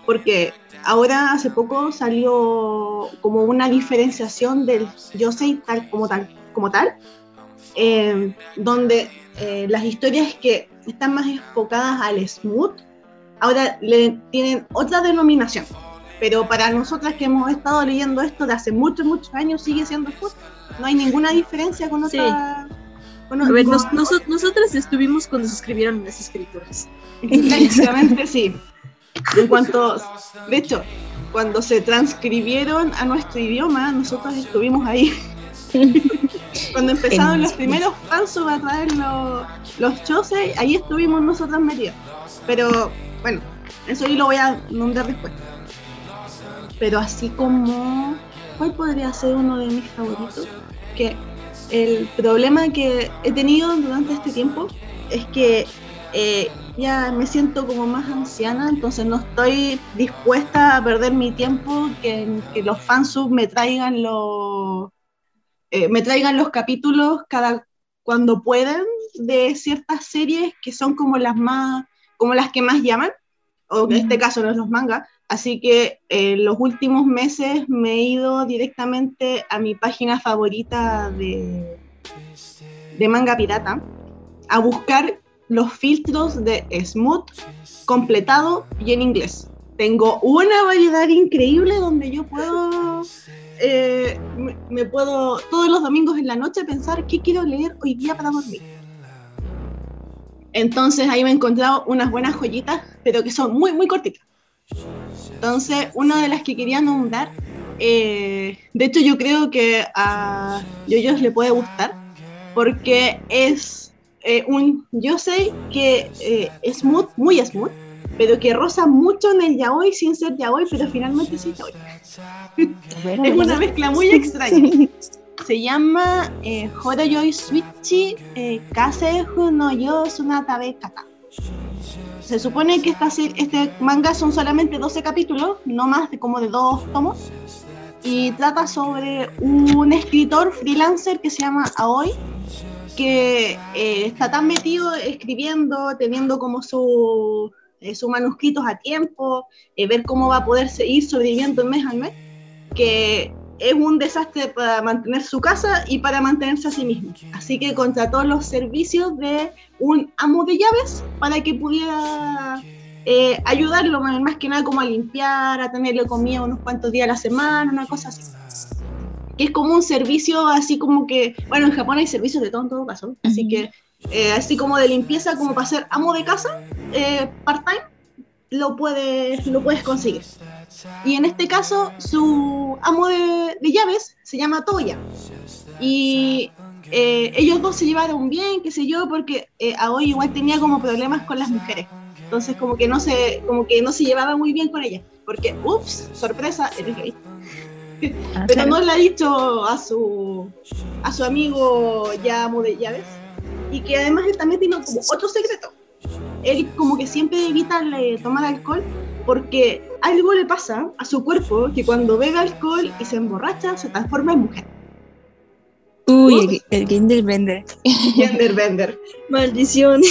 Porque ahora hace poco salió como una diferenciación del yo soy tal como tal, como tal, eh, donde eh, las historias que están más enfocadas al smooth ahora le tienen otra denominación. Pero para nosotras que hemos estado leyendo esto de hace muchos, muchos años, sigue siendo smooth. No hay ninguna diferencia con Sí. otra. con- A ver, nos- nosotras estuvimos cuando se escribieron las escrituras. Efectivamente, sí. En cuanto, de hecho, cuando se transcribieron a nuestro idioma, nosotros estuvimos ahí. Cuando empezaron los primeros pasos a traer los, los choses, ahí estuvimos nosotras metidas. Pero bueno, eso yo lo voy a nombrar después. Pero así como, ¿cuál podría ser uno de mis favoritos? Que el problema que he tenido durante este tiempo es que eh, ya me siento como más anciana, entonces no estoy dispuesta a perder mi tiempo que, que los fansub me traigan los eh, me traigan los capítulos cada cuando pueden de ciertas series que son como las más como las que más llaman, o en este caso no es los mangas. Así que en los últimos meses me he ido directamente a mi página favorita de, de manga pirata a buscar los filtros de Smooth completado y en inglés. Tengo una variedad increíble donde yo puedo, eh, me, me puedo todos los domingos en la noche pensar qué quiero leer hoy día para dormir. Entonces ahí me he encontrado unas buenas joyitas, pero que son muy, muy cortitas. Entonces, una de las que quería nombrar, eh, de hecho yo creo que a Yoyos le puede gustar, porque es eh, un yo sé que eh, es smooth, muy smooth, pero que roza mucho en el yaoi sin ser yaoi, pero finalmente sí yaoi. es una mezcla muy extraña. Se llama eh, Horoyoi Switchi eh, Kase no yo Sunatabe Kata. Se supone que este manga son solamente 12 capítulos, no más de como de dos tomos, y trata sobre un escritor freelancer que se llama Aoi, que eh, está tan metido escribiendo, teniendo como eh, sus manuscritos a tiempo, eh, ver cómo va a poder seguir sobreviviendo mes al mes, que es un desastre para mantener su casa y para mantenerse a sí mismo. Así que contrató los servicios de un amo de llaves para que pudiera eh, ayudarlo, más que nada como a limpiar, a tenerle comida unos cuantos días a la semana, una cosa así. Que es como un servicio así como que, bueno, en Japón hay servicios de todo en todo caso, así que eh, así como de limpieza, como para ser amo de casa, eh, part-time, lo puedes, lo puedes conseguir. Y en este caso, su amo de, de llaves se llama Toya. Y eh, ellos dos se llevaron bien, qué sé yo, porque eh, Aoi igual tenía como problemas con las mujeres. Entonces como que no se, como que no se llevaba muy bien con ellas. Porque, ups, sorpresa, eres gay. Ah, Pero no le ha dicho a su, a su amigo ya amo de llaves. Y que además él también tiene como otro secreto. Él como que siempre evita eh, tomar alcohol porque algo le pasa a su cuerpo que cuando bebe alcohol y se emborracha se transforma en mujer. Uy, el, el Genderbender. Genderbender. Maldición.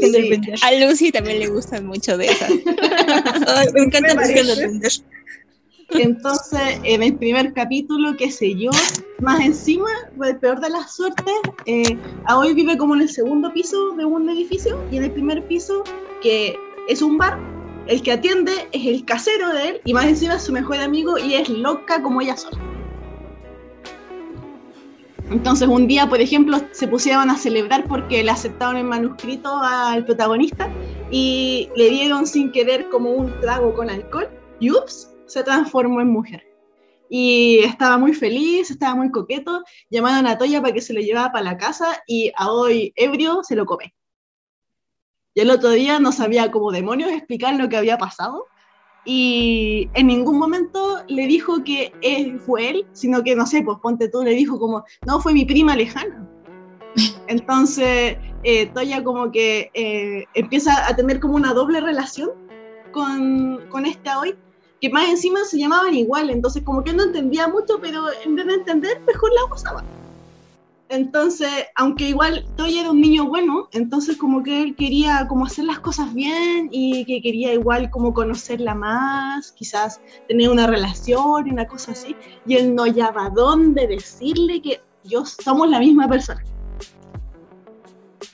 Genderbender. A Lucy también le gustan mucho de esas. Ay, me encanta el. Genderbender. Entonces, en el primer capítulo, qué sé yo, más encima, el peor de las suertes, eh, Aoi vive como en el segundo piso de un edificio y en el primer piso, que es un bar, el que atiende es el casero de él y más encima es su mejor amigo y es loca como ella sola. Entonces un día, por ejemplo, se pusieron a celebrar porque le aceptaron el manuscrito al protagonista y le dieron sin querer como un trago con alcohol y ups, se transformó en mujer. Y estaba muy feliz, estaba muy coqueto, llamaron a Toya para que se lo llevara para la casa y a hoy ebrio se lo come. Y el otro día no sabía cómo demonios explicar lo que había pasado y en ningún momento le dijo que él fue él, sino que, no sé, pues ponte tú, le dijo como, no, fue mi prima lejana. Entonces, eh, Toya como que eh, empieza a tener como una doble relación con, con este hoy, que más encima se llamaban igual, entonces como que no entendía mucho, pero en vez de entender, mejor la gozaba. Entonces, aunque igual Toya era un niño bueno, entonces como que él quería como hacer las cosas bien y que quería igual como conocerla más, quizás tener una relación y una cosa así, y él no hallaba dónde decirle que yo somos la misma persona.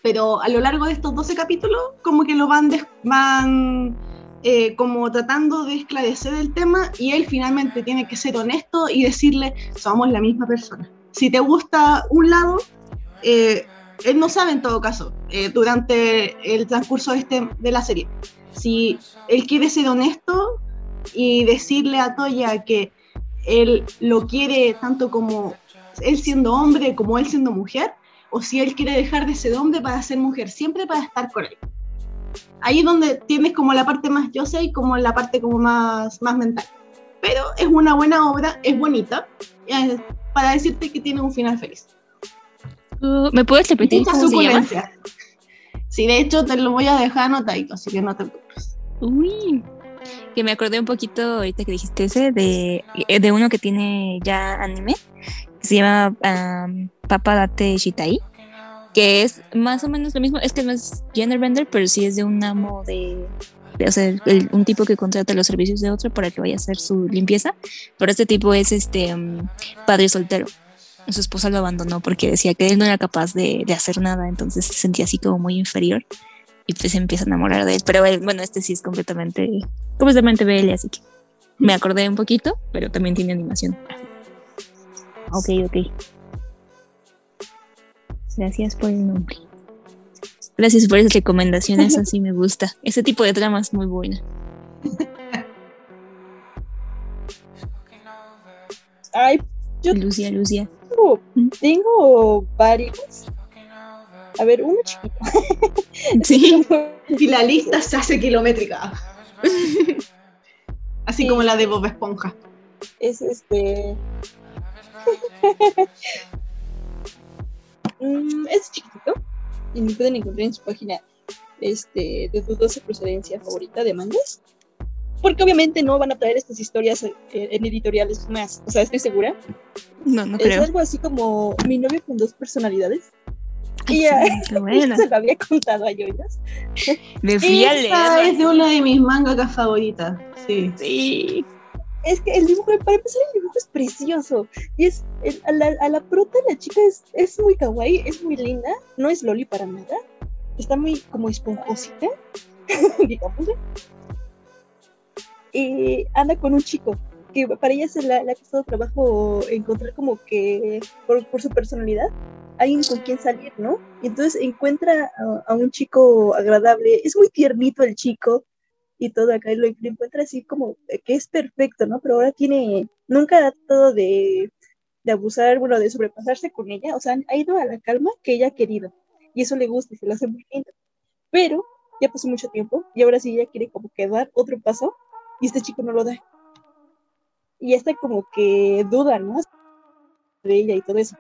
Pero a lo largo de estos 12 capítulos, como que lo van, van eh, como tratando de esclarecer el tema y él finalmente tiene que ser honesto y decirle, somos la misma persona. Si te gusta un lado, eh, él no sabe en todo caso, eh, durante el transcurso este, de la serie. Si él quiere ser honesto y decirle a Toya que él lo quiere tanto como él siendo hombre como él siendo mujer, o si él quiere dejar de ser hombre para ser mujer, siempre para estar con él. Ahí es donde tienes como la parte más yo sé y como la parte como más, más mental. Pero es una buena obra, es bonita, eh, para decirte que tiene un final feliz. Uh, ¿Me puedes repetir Mucha cómo se llama? suculencia. Sí, de hecho te lo voy a dejar anotadito, así que no te preocupes. Uy, que me acordé un poquito ahorita que dijiste ese de, eh, de uno que tiene ya anime, que se llama um, Papa Date Shitai, que es más o menos lo mismo, es que no es genderbender, pero sí es de un amo de, de- o sea, el- un tipo que contrata los servicios de otro para que vaya a hacer su limpieza, pero este tipo es este mm, padre soltero. Su esposa lo abandonó porque decía que él no era capaz de, de hacer nada, entonces se sentía así como muy inferior y pues se empieza a enamorar de él. Pero él, bueno, este sí es completamente, completamente BL, así que me acordé un poquito, pero también tiene animación. Ok, ok. Gracias por el nombre. Gracias por esas recomendaciones, así me gusta. Ese tipo de trama es muy buena. Ay, Yo- Lucia, Lucia. tengo, tengo varios. A ver, uno chiquito. Sí. Y la lista se hace kilométrica. Así Sí. como la de Bob Esponja. Es este. Mm, es chiquitito. Y me pueden encontrar en su página este, de dudosa procedencia favorita de mangas. Porque obviamente no van a traer estas historias eh, en editoriales más. O sea, estoy segura. No, no es creo. algo así como mi novio con dos personalidades. Ay, y sí. Se lo había contado a Yoyas. Me fui a es de una de mis mangakas favoritas. Sí. Sí. Es que el dibujo, para empezar, el dibujo es precioso. Y es, a, la, a la prota, la chica es, es muy kawaii, es muy linda. No es loli para nada. Está muy como esponjosita. Y anda con un chico, que para ella se la, le ha costado trabajo encontrar como que, por, su personalidad, alguien con quien salir, ¿no? Y entonces encuentra a un chico agradable. Es muy tiernito el chico y todo acá, y lo, encuentra así como que es perfecto, ¿no? Pero ahora tiene, nunca ha tratado de, de abusar, bueno, de sobrepasarse con ella, o sea, ha ido a la calma que ella ha querido, y eso le gusta y se lo hace muy lindo. Pero ya pasó mucho tiempo, y ahora sí ella quiere como que dar otro paso, y este chico no lo da. Y está como que duda, ¿no? De ella y todo eso.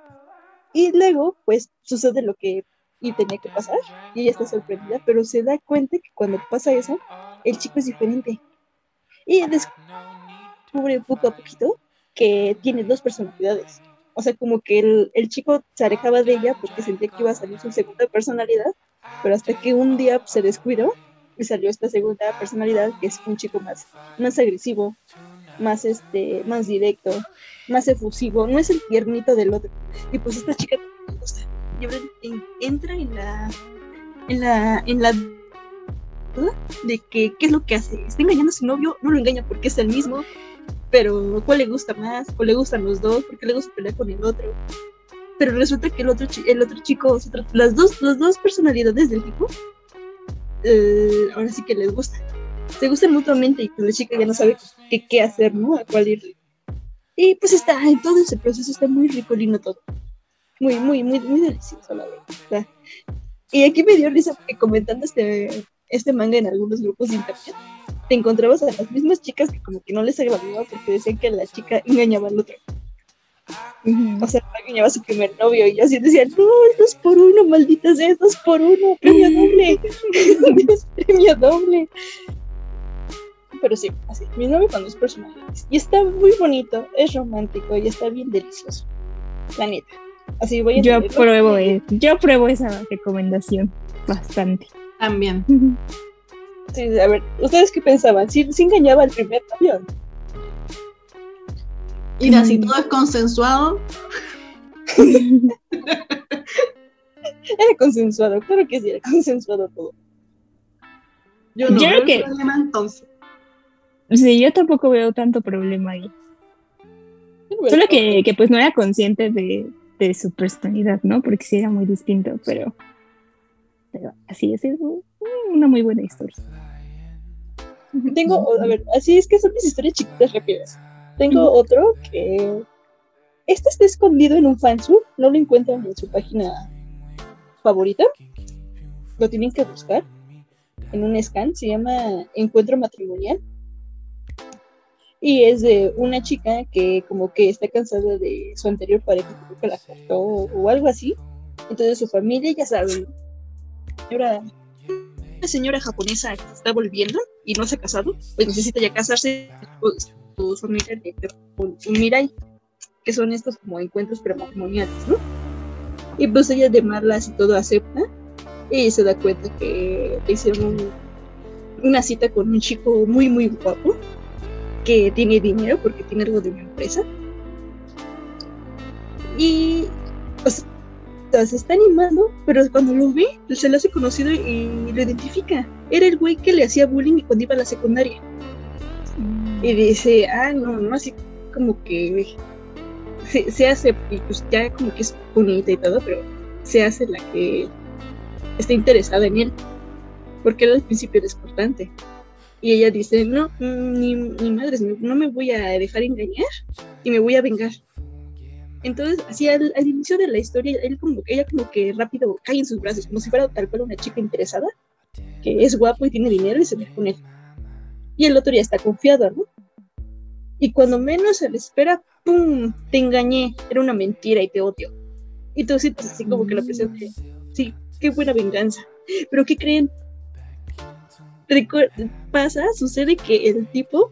Y luego, pues, sucede lo que y tenía que pasar, y ella está sorprendida, pero se da cuenta que cuando pasa eso, el chico es diferente. Y descubre poco a poquito que tiene dos personalidades. O sea, como que el, el chico se alejaba de ella porque sentía que iba a salir su segunda personalidad, pero hasta que un día se descuidó y salió esta segunda personalidad, que es un chico más, más agresivo, más, este, más directo, más efusivo, no es el tiernito del otro. Y pues esta chica entra en la, en la, en la duda de que qué es lo que hace. Está engañando a su novio, no lo engaña porque es el mismo, pero cuál le gusta más, o le gustan los dos, porque le gusta pelear con el otro. Pero resulta que el otro, el otro chico, las dos, las dos personalidades del tipo, eh, ahora sí que les gusta. Se gustan mutuamente y la chica ya no sabe qué, qué hacer, ¿no? A cuál ir. Y pues está, en todo ese proceso está muy rico, lindo todo. Muy, muy, muy, muy delicioso, la verdad. Y aquí me dio risa porque comentando este, este manga en algunos grupos de internet, te encontrabas a las mismas chicas que como que no les agradaba porque decían que la chica engañaba al otro. O sea, engañaba a su primer novio y yo así decía, no, dos por uno, malditas sea, dos por uno, premio doble, premio doble. Pero sí, así, mi novio con dos personalidades. Y está muy bonito, es romántico y está bien delicioso. La neta. Así voy a Yo leerlo. pruebo, eh, yo pruebo esa recomendación bastante. También. Sí, a ver, ¿ustedes qué pensaban? ¿Sí, sí engañaba al primer novio? Mira, si Mm. todo es consensuado, Era consensuado, claro que sí, era consensuado todo. yo no Yo veo creo que- el problema entonces. Sí, yo tampoco veo tanto problema ahí. Solo que, que pues no era consciente de, de su personalidad, ¿no? Porque sí era muy distinto, pero, pero así es, es una muy buena historia. Tengo, a ver, así es que son mis historias chiquitas rápidas. Tengo otro que. Este está escondido en un fansub, no lo encuentran en su página favorita. Lo tienen que buscar en un scan, se llama Encuentro Matrimonial. Y es de una chica que como que está cansada de su anterior pareja, creo que la cortó o algo así. Entonces su familia, ya saben, señora, una señora japonesa que está volviendo y no se ha casado, pues necesita ya casarse, pues, su familia le un, mirai, que son estos como encuentros prematrimoniales, ¿no? Y pues ella de malas y todo acepta. Y se da cuenta que hicieron una cita con un chico muy, muy guapo. Que tiene dinero porque tiene algo de una empresa. Y pues, se está animando, pero cuando lo ve, se lo hace conocido y lo identifica. Era el güey que le hacía bullying cuando iba a la secundaria. Y dice, ah, no, no, así como que se, se hace, y pues ya como que es bonita y todo, pero se hace la que está interesada en él. Porque él al principio era cortante. Y ella dice, no, ni, ni madres, no me voy a dejar engañar y me voy a vengar. Entonces, así al, al, inicio de la historia, él como, ella como que rápido cae en sus brazos, como si fuera tal cual una chica interesada, que es guapo y tiene dinero y se ve con él. Y el otro ya está confiado, ¿no? Y cuando menos se le espera, ¡pum! Te engañé, era una mentira y te odio. Y tú sientes así como que la presión sí, qué buena venganza. Pero ¿qué creen? Pasa, sucede que el tipo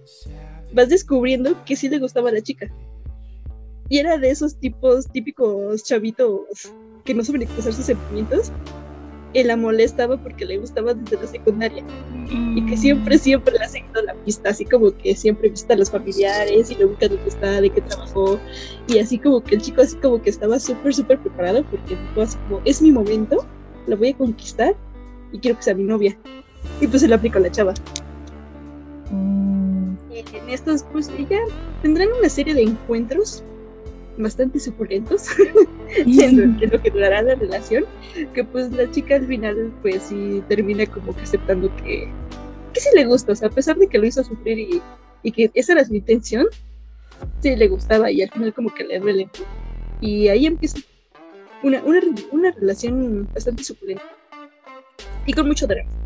vas descubriendo que sí le gustaba a la chica y era de esos tipos típicos chavitos que no saben expresar sus sentimientos. Él la molestaba porque le gustaba desde la secundaria. Y que siempre, siempre le ha seguido la pista, así como que siempre visita a los familiares y le busca dónde está, de qué trabajó. Y así como que el chico así como que estaba súper, súper preparado porque dijo así es mi momento, la voy a conquistar y quiero que sea mi novia. Y pues se lo aplica a la chava. Mm. Y en estos, pues ya tendrán una serie de encuentros bastante suculentos, en lo que durará la relación, que pues la chica al final pues sí termina como que aceptando que, que sí le gusta, o sea, a pesar de que lo hizo sufrir y, y que esa era su intención, sí le gustaba y al final como que le duele. Y ahí empieza una, una, una relación bastante suculenta y con mucho drama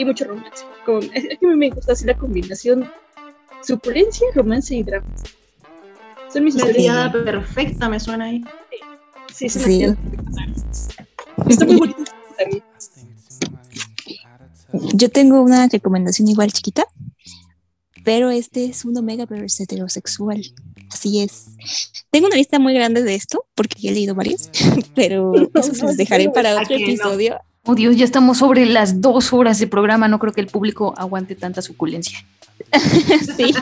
y mucho romance. Con, es que a mí me gusta así la combinación suculencia, romance y drama. Son mis historias. perfecta me suena ahí. Sí, sí, sí. Está muy bonito también. Yo tengo una recomendación igual chiquita, pero este es un Omega Verse heterosexual. Así es. Tengo una lista muy grande de esto, porque ya he leído varias, pero eso se los dejaré para otro episodio. Oh Dios, ya estamos sobre las dos horas de programa. No creo que el público aguante tanta suculencia. sí.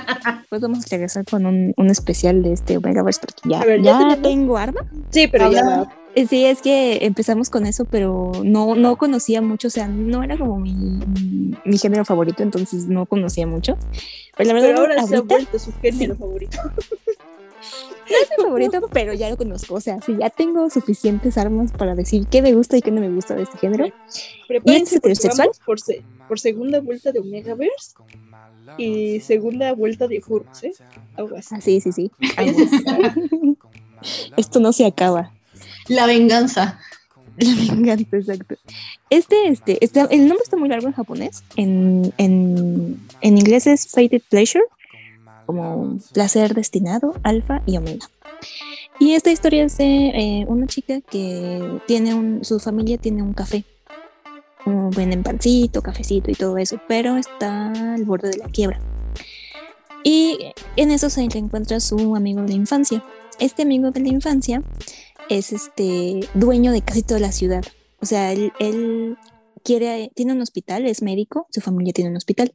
Pues vamos a regresar con un, un especial de este Omegaverse porque ya, ya, tengo arma. Sí, pero ya eh, Sí, es que empezamos con eso, pero no, no conocía mucho, o sea, no era como mi, mi, género favorito, entonces no conocía mucho. Pero la verdad, pero ahora se ha vuelto su género favorito. No es mi favorito, pero ya lo conozco. O sea, si ya tengo suficientes armas para decir qué me gusta y qué no me gusta de este género. ¿Y este heterosexual? Por, por segunda vuelta de Omegaverse y segunda vuelta de Furros, ¿eh? Ah, sí, sí, sí. Esto no se acaba. La venganza. La venganza, exacto. Este, este, este, el nombre está muy largo en japonés. En, en, en inglés es Fated Pleasure como placer destinado, alfa y omega. Y esta historia es de eh, una chica que tiene un, su familia tiene un café. Como venden pancito, cafecito y todo eso, pero está al borde de la quiebra. Y en eso se encuentra su amigo de la infancia. Este amigo de la infancia es este dueño de casi toda la ciudad. O sea, él, él quiere, tiene un hospital, es médico, su familia tiene un hospital,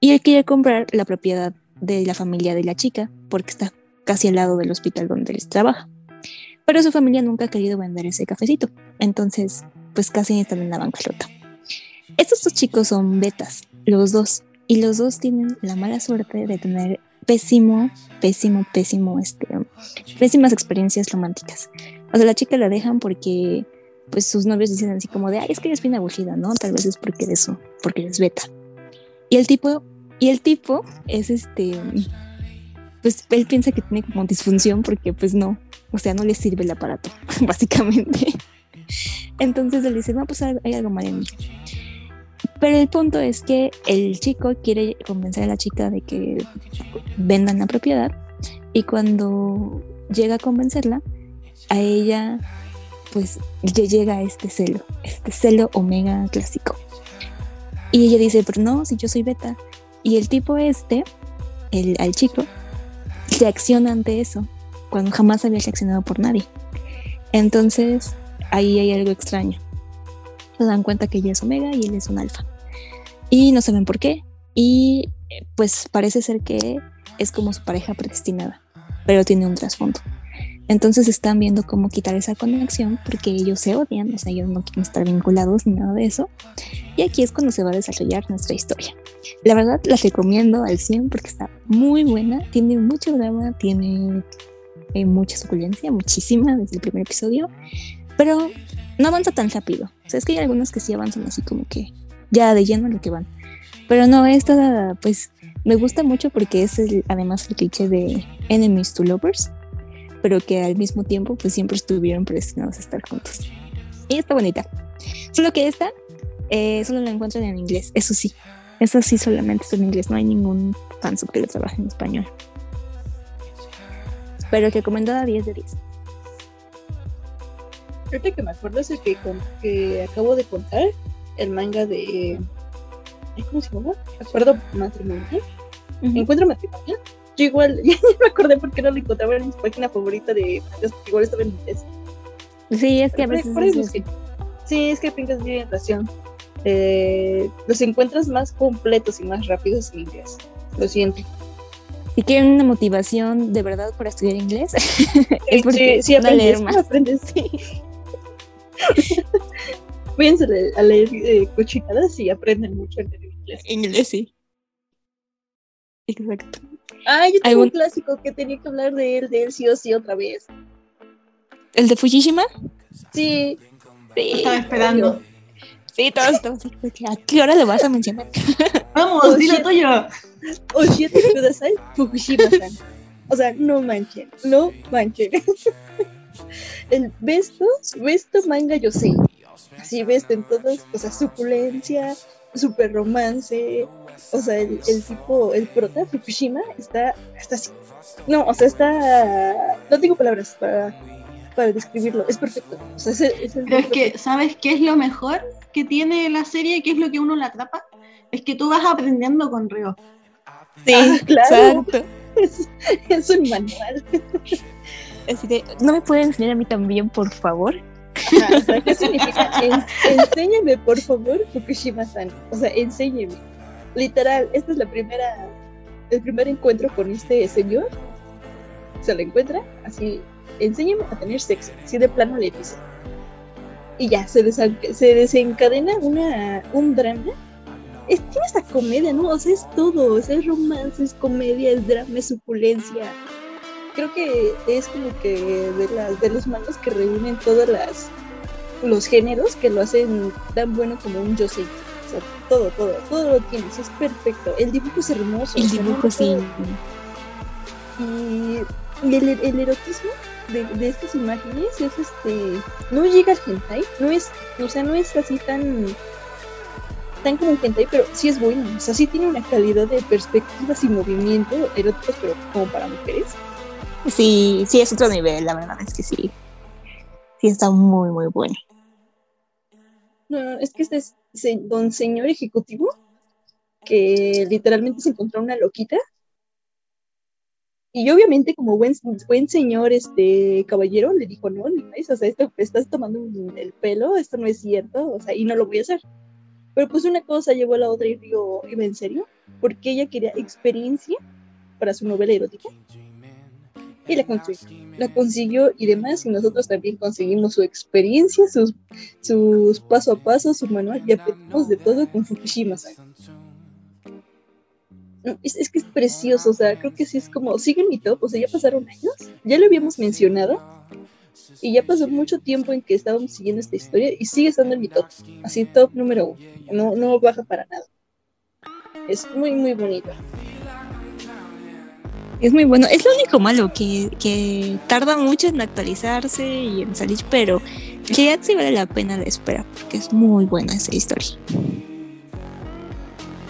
y él quiere comprar la propiedad de la familia de la chica, porque está casi al lado del hospital donde él trabaja. Pero su familia nunca ha querido vender ese cafecito, entonces pues casi están en la bancarrota. Estos dos chicos son betas, los dos, y los dos tienen la mala suerte de tener pésimo, pésimo, pésimo, este, pésimas experiencias románticas. O sea, la chica la dejan porque pues sus novios dicen así como de, ay, es que eres bien aburrida, ¿no? Tal vez es porque eres porque eres beta. Y el tipo y el tipo es este, pues él piensa que tiene como disfunción porque pues no, o sea, no le sirve el aparato, básicamente. Entonces él dice, no, pues hay algo mal en mí. Pero el punto es que el chico quiere convencer a la chica de que vendan la propiedad y cuando llega a convencerla, a ella pues le llega este celo, este celo omega clásico. Y ella dice, pero no, si yo soy beta. Y el tipo este, el, al chico, reacciona ante eso, cuando jamás había reaccionado por nadie. Entonces, ahí hay algo extraño. Se dan cuenta que ella es omega y él es un alfa. Y no saben por qué. Y eh, pues parece ser que es como su pareja predestinada, pero tiene un trasfondo. Entonces están viendo cómo quitar esa conexión porque ellos se odian, o sea, ellos no quieren estar vinculados ni nada de eso. Y aquí es cuando se va a desarrollar nuestra historia. La verdad, la recomiendo al 100 porque está muy buena, tiene mucho drama, tiene eh, mucha suculencia, muchísima desde el primer episodio, pero no avanza tan rápido. O sea, es que hay algunos que sí avanzan así como que ya de lleno lo que van. Pero no, esta pues me gusta mucho porque es el- además el cliché de enemies to lovers, pero que al mismo tiempo pues siempre estuvieron predestinados a estar juntos. Y está bonita. Solo que esta eh, solo la encuentran en inglés, eso sí. Eso sí solamente está en inglés, no hay ningún fansub que lo trabaje en español. Pero recomendada 10 de 10. Ahorita que me acuerdo es el que, con- que acabo de contar, el manga de... ¿Cómo se llama? Acuerdo matrimonial. Encuentro matrimonial. Yo igual, ya me acordé porque no lo encontraba en mi página favorita de mangas, porque igual estaba en inglés. Sí, es que a veces es busqué. Sí, es que Pinkas tiene razón. Eh, los encuentras más completos y más rápidos en inglés. Lo siento. Si quieren una motivación de verdad para estudiar inglés, es porque sí, sí van a leer aprendes, más. aprendes, sí. Váyanse a leer, eh, cochinadas y aprenden mucho en inglés. Inglés, sí. Exacto. Ah, yo tengo ¿Algún- un clásico que tenía que hablar de él, de él sí o sí otra vez. ¿El de Fujishima? Sí, Sí. Estaba esperando. Sí, todos estamos que, ¿A qué hora lo vas a mencionar? Vamos, dilo tuyo. Oshiete Kudasai Fukushima-san. O sea, no manchen, no manchen. El besto, besto manga yo sé. Así ves en todas, o sea, suculencia, super romance. O sea, el, el tipo, el prota Fukushima está, está así. No, o sea, está. No tengo palabras para, para describirlo. Es perfecto. O sea, es, el- es el Pero es que, ¿sabes qué es lo mejor que tiene la serie? ¿Qué es lo que uno la atrapa? Es que tú vas aprendiendo con Ryo. Sí, Ah, claro. exacto. es, es un manual. Así de, ¿no me pueden enseñar a mí también, por favor? ¿Qué significa? En- enséñame, por favor, Fukushima-san. O sea, enséñeme. Literal, esta es la primera, el primer encuentro con este señor. Se lo encuentra, así, enséñame a tener sexo. Así de plano le dice. Y ya, se, se desencadena una, un drama. Es, tiene esta comedia, ¿no? O sea, es todo. O sea, es romance, es comedia, es drama, es suculencia. Creo que es como que de, las de los mangas que reúnen todas las los géneros que lo hacen tan bueno como un Yosei. O sea, todo, todo, todo lo tienes, es perfecto. El dibujo es hermoso. El dibujo sí. y, y el, el erotismo de, de estas imágenes es este no llega al hentai no es o sea no es así tan tan como un hentai pero sí es bueno o sea sí tiene una calidad de perspectivas y movimiento eróticos pero como para mujeres Sí, sí, es otro nivel, la verdad es que sí. Sí, está muy, muy bueno. no, no, es que este es don señor ejecutivo que literalmente se encontró una loquita. Y obviamente como buen, buen señor este caballero le dijo no, Levi's, o sea esto estás tomando el pelo esto no es cierto o sea y no lo voy a hacer pero pues una cosa llevó a la otra y digo iba en serio porque ella quería experiencia para su novela erótica y la consiguió la consiguió y demás y nosotros también conseguimos su experiencia sus sus paso a paso su manual y aprendimos de todo con Fukushima es, es que es precioso, o sea, creo que sí es como, sigue mi top, o sea, ya pasaron años, ya lo habíamos mencionado, y ya pasó mucho tiempo en que estábamos siguiendo esta historia y sigue estando en mi top, así top número uno, no, no baja para nada. Es muy, muy bonito. Es muy bueno. Es lo único malo, que, que tarda mucho en actualizarse y en salir, pero en realidad sí vale la pena la espera, porque es muy buena esa historia.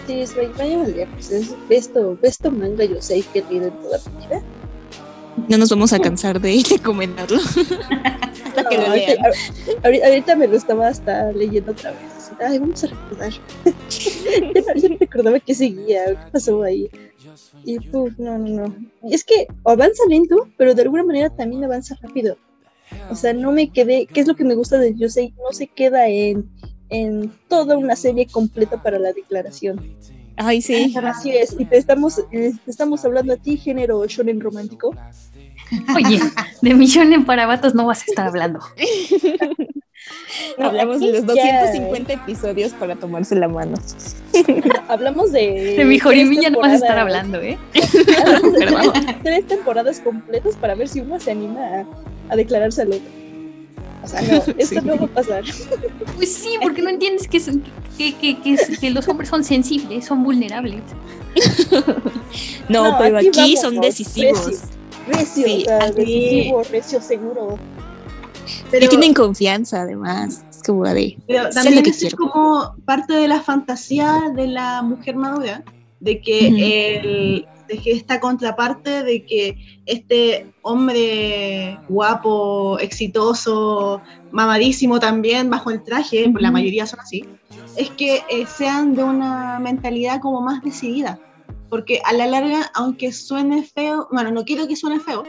Sí, es vaya vaya, pues es besto, besto manga yo sé que en toda mi vida. No nos vamos a cansar de recomendarlo. Hasta que No, lo ahorita, lean. ahorita- ahorita me lo estaba hasta leyendo otra vez. Ay, vamos a recordar. ya, no, ya recordaba qué seguía, qué pasó ahí. Y puf, no, no, no. Y es que avanza lento, pero de alguna manera también avanza rápido. O sea, no me quedé, ¿qué es lo que me gusta de Yosei? No se queda en, en toda una serie completa para la declaración. Ay, sí. Así es, y te estamos, eh, te estamos hablando a ti, género shonen romántico. Oye, de Shonen para vatos no vas a estar hablando. No, Hablamos de los ya- 250 episodios para tomarse la mano. Hablamos de. De mi Jorimilla no vas a estar hablando, ¿eh? De tres temporadas completas para ver si uno se anima a, a declararse al otro. O sea, no, esto no va a pasar. Pues sí, porque no entiendes que, son- que, que, que, que los hombres son sensibles, son vulnerables. No, pero aquí, vamos, son decisivos. Recio, recio, Sí, o sea, aquí- decisivo, recio, seguro. Y tienen confianza, además. Es como de. Pero también lo que eso es como parte de la fantasía de la mujer madura, de que, el, de que esta contraparte de que este hombre guapo, exitoso, mamadísimo también bajo el traje, la mayoría son así, es que eh, sean de una mentalidad como más decidida. Porque a la larga, aunque suene feo, bueno, no quiero que suene feo,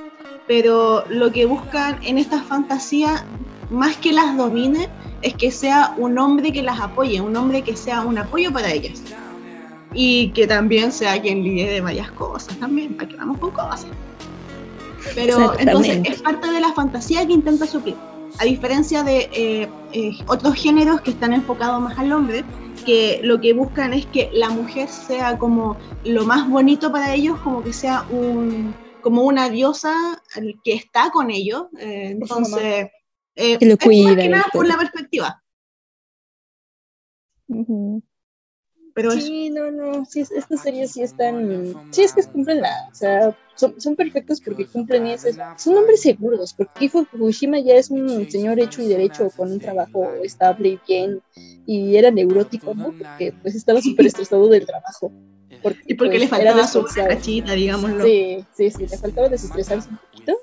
pero lo que buscan en esta fantasía, más que las domine, es que sea un hombre que las apoye, un hombre que sea un apoyo para ellas. Y que también sea quien lidere varias cosas también, para que vamos con cosas. Pero entonces es parte de la fantasía que intenta suplir. A diferencia de eh, eh, otros géneros que están enfocados más al hombre, que lo que buscan es que la mujer sea como lo más bonito para ellos, como que sea un como una diosa el que está con ellos. eh, entonces, eh, Que lo es más que nada por la perspectiva. Pero es- Sí, no, no, sí, es- estas series sí están, sí es que cumplen la, o sea, son, son perfectos porque cumplen ese, son hombres seguros, porque Fukushima ya es un señor hecho y derecho con un trabajo estable y bien, y era neurótico, ¿no? Porque pues estaba súper estresado del trabajo. Porque, y porque pues, le faltaba su cachita, digámoslo. Sí, sí, sí, le faltaba desestresarse un poquito.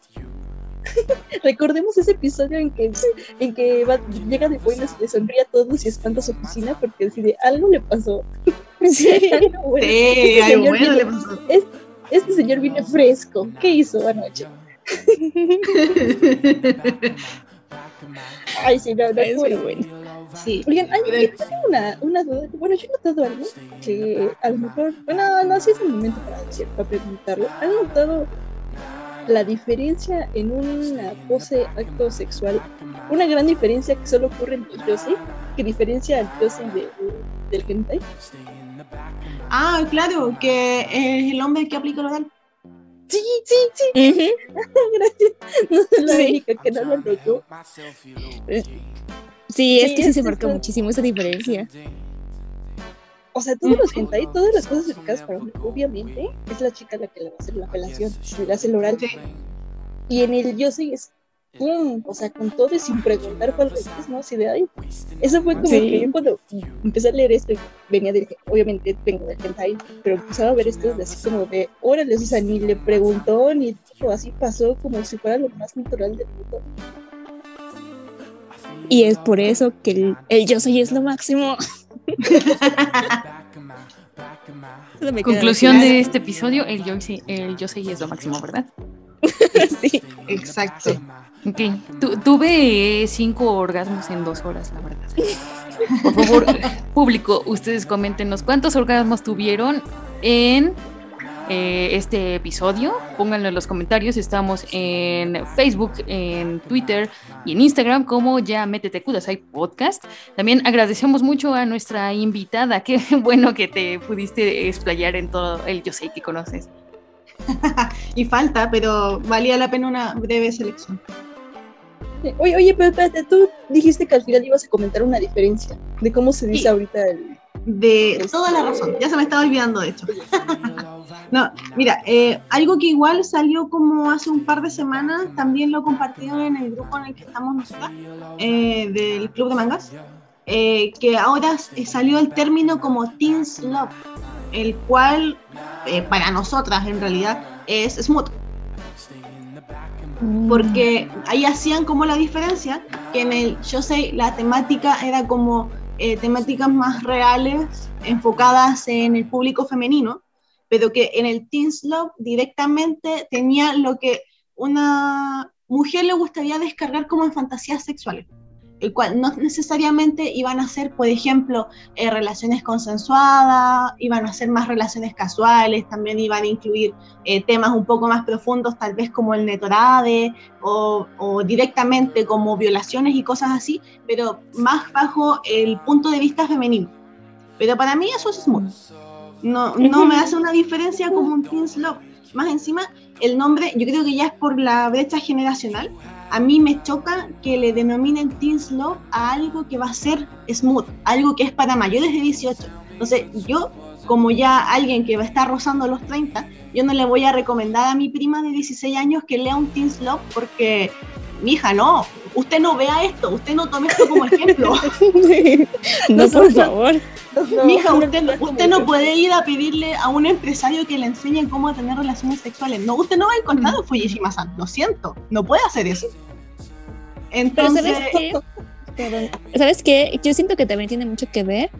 Recordemos ese episodio en que, en que va- llega de buenas y le sonríe a todos y espanta su oficina porque decide algo le pasó. Sí. Algo bueno. Sí, Este algo le pasó. Este señor viene fresco. ¿Qué hizo anoche? Ay, sí, no, no, Es muy bueno. bueno. sí. Oigan, ay, Pero- yo tengo una, una duda. Bueno, yo he notado algo que a lo mejor, bueno, no, sí es el momento para, decir, para preguntarlo. ¿Han notado la diferencia en una pose acto sexual? Una gran diferencia que solo ocurre en los yosei, que diferencia al yosei de, del hentai. Ah, claro, que es el hombre que aplica el oral. Sí, sí, sí, gracias. No soy la Sí. única que no lo notó. Sí, es Sí, que sí es se marca muchísimo esa diferencia. O sea, todos los hentai, todas las cosas dedicadas para hombre, obviamente, es la chica la que le va a hacer la apelación, le hace el oral. Sí. Y en el yo sé es pum, o sea, con todo y sin preguntar cuál es, ¿no? Así de ahí. Eso fue como Sí. que yo cuando empecé a leer esto, y venía de, obviamente vengo de hentai, pero empezaba a ver esto de así como de, órale, o sea, ni le preguntó, ni dijo, así pasó como si fuera lo más natural del mundo. Y es por eso que el, el yo soy es lo máximo. Conclusión de este episodio, el yo, el yo sé es lo máximo, ¿verdad? sí. Exacto. Ok, Tu- tuve cinco orgasmos en dos horas, la verdad. Por favor, público, ustedes coméntenos cuántos orgasmos tuvieron en eh, este episodio. Pónganlo en los comentarios. Estamos en Facebook, en Twitter y en Instagram como ya Métete Kudasai Podcast. También agradecemos mucho a nuestra invitada. Qué bueno que te pudiste explayar en todo el yo sé que conoces. y falta, pero valía la pena una breve selección. Oye, oye, pero espérate, tú dijiste que al final ibas a comentar una diferencia de cómo se dice Sí. ahorita el... De toda la razón, ya se me estaba olvidando de hecho. no, mira, eh, algo que igual salió como hace un par de semanas, también lo compartieron en el grupo en el que estamos nosotras, eh, del Club de Mangas, eh, que ahora s- salió el término como Teens Love, el cual eh, para nosotras en realidad es smooth. Porque ahí hacían como la diferencia que en el yo sé la temática era como eh, temáticas más reales enfocadas en el público femenino pero que en el Teens Love directamente tenía lo que una mujer le gustaría descargar como en fantasías sexuales no necesariamente iban a ser, por ejemplo, eh, relaciones consensuadas, iban a ser más relaciones casuales, también iban a incluir eh, temas un poco más profundos, tal vez como el netorade o, o, directamente como violaciones y cosas así, pero más bajo el punto de vista femenino. Pero para mí eso es smooth. No, no me hace una diferencia como un teen love. Más encima, el nombre, yo creo que ya es por la brecha generacional, a mí me choca que le denominen teen love a algo que va a ser smooth, algo que es para mayores de 18. Entonces, yo, como ya alguien que va a estar rozando los 30, yo no le voy a recomendar a mi prima de 16 años que lea un teen love porque, mi hija, no, usted no vea esto, usted no tome esto como ejemplo. no, por favor. Mija, usted, usted no puede ir a pedirle a un empresario que le enseñe cómo tener relaciones sexuales. No, usted no va a encontrar a Fujishima-san, lo siento, no puede hacer eso. Entonces, Pero ¿sabes qué? ¿Sabes qué? Yo siento que también tiene mucho que ver,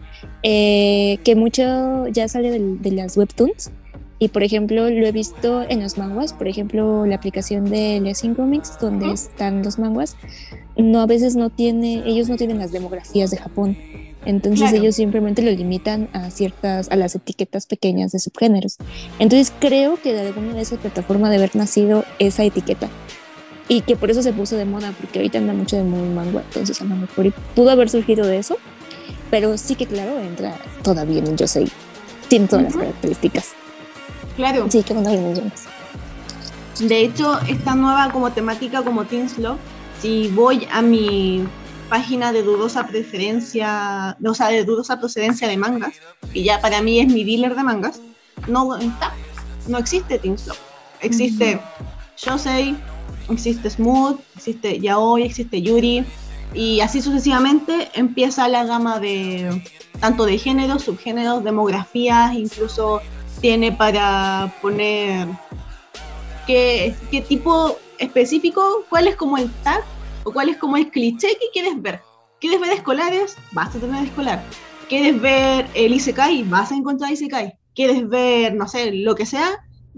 eh, que mucho ya sale de, de, las webtoons. Y por ejemplo, lo he visto en los manguas, por ejemplo, la aplicación de Lessing Comics, donde ¿Mm? están los manguas, no a veces no tiene, ellos no tienen las demografías de Japón. Entonces claro. ellos simplemente lo limitan a ciertas, a las etiquetas pequeñas de subgéneros. Entonces creo que de alguna de esas plataformas debe haber nacido esa etiqueta y que por eso se puso de moda, porque ahorita anda mucho de moda manga, entonces a lo mejor pudo haber surgido de eso, pero sí que claro, entra todavía en el Yosei, tiene todas uh -huh. las características. Claro. Sí, que van a millones. De hecho, esta nueva como temática como Love, si voy a mi página de dudosa preferencia, o sea, de dudosa procedencia de mangas, que ya para mí es mi dealer de mangas, no está, no existe Love. Existe -huh. Yosei, existe Smooth, existe Yaoi, existe Yuri, y así sucesivamente empieza la gama de tanto de géneros, subgéneros, demografías, incluso tiene para poner qué, qué tipo específico, cuál es como el tag o cuál es como el cliché que quieres ver. ¿Quieres ver escolares? Vas a tener escolar. ¿Quieres ver el Isekai? Vas a encontrar Isekai. ¿Quieres ver, no sé, lo que sea?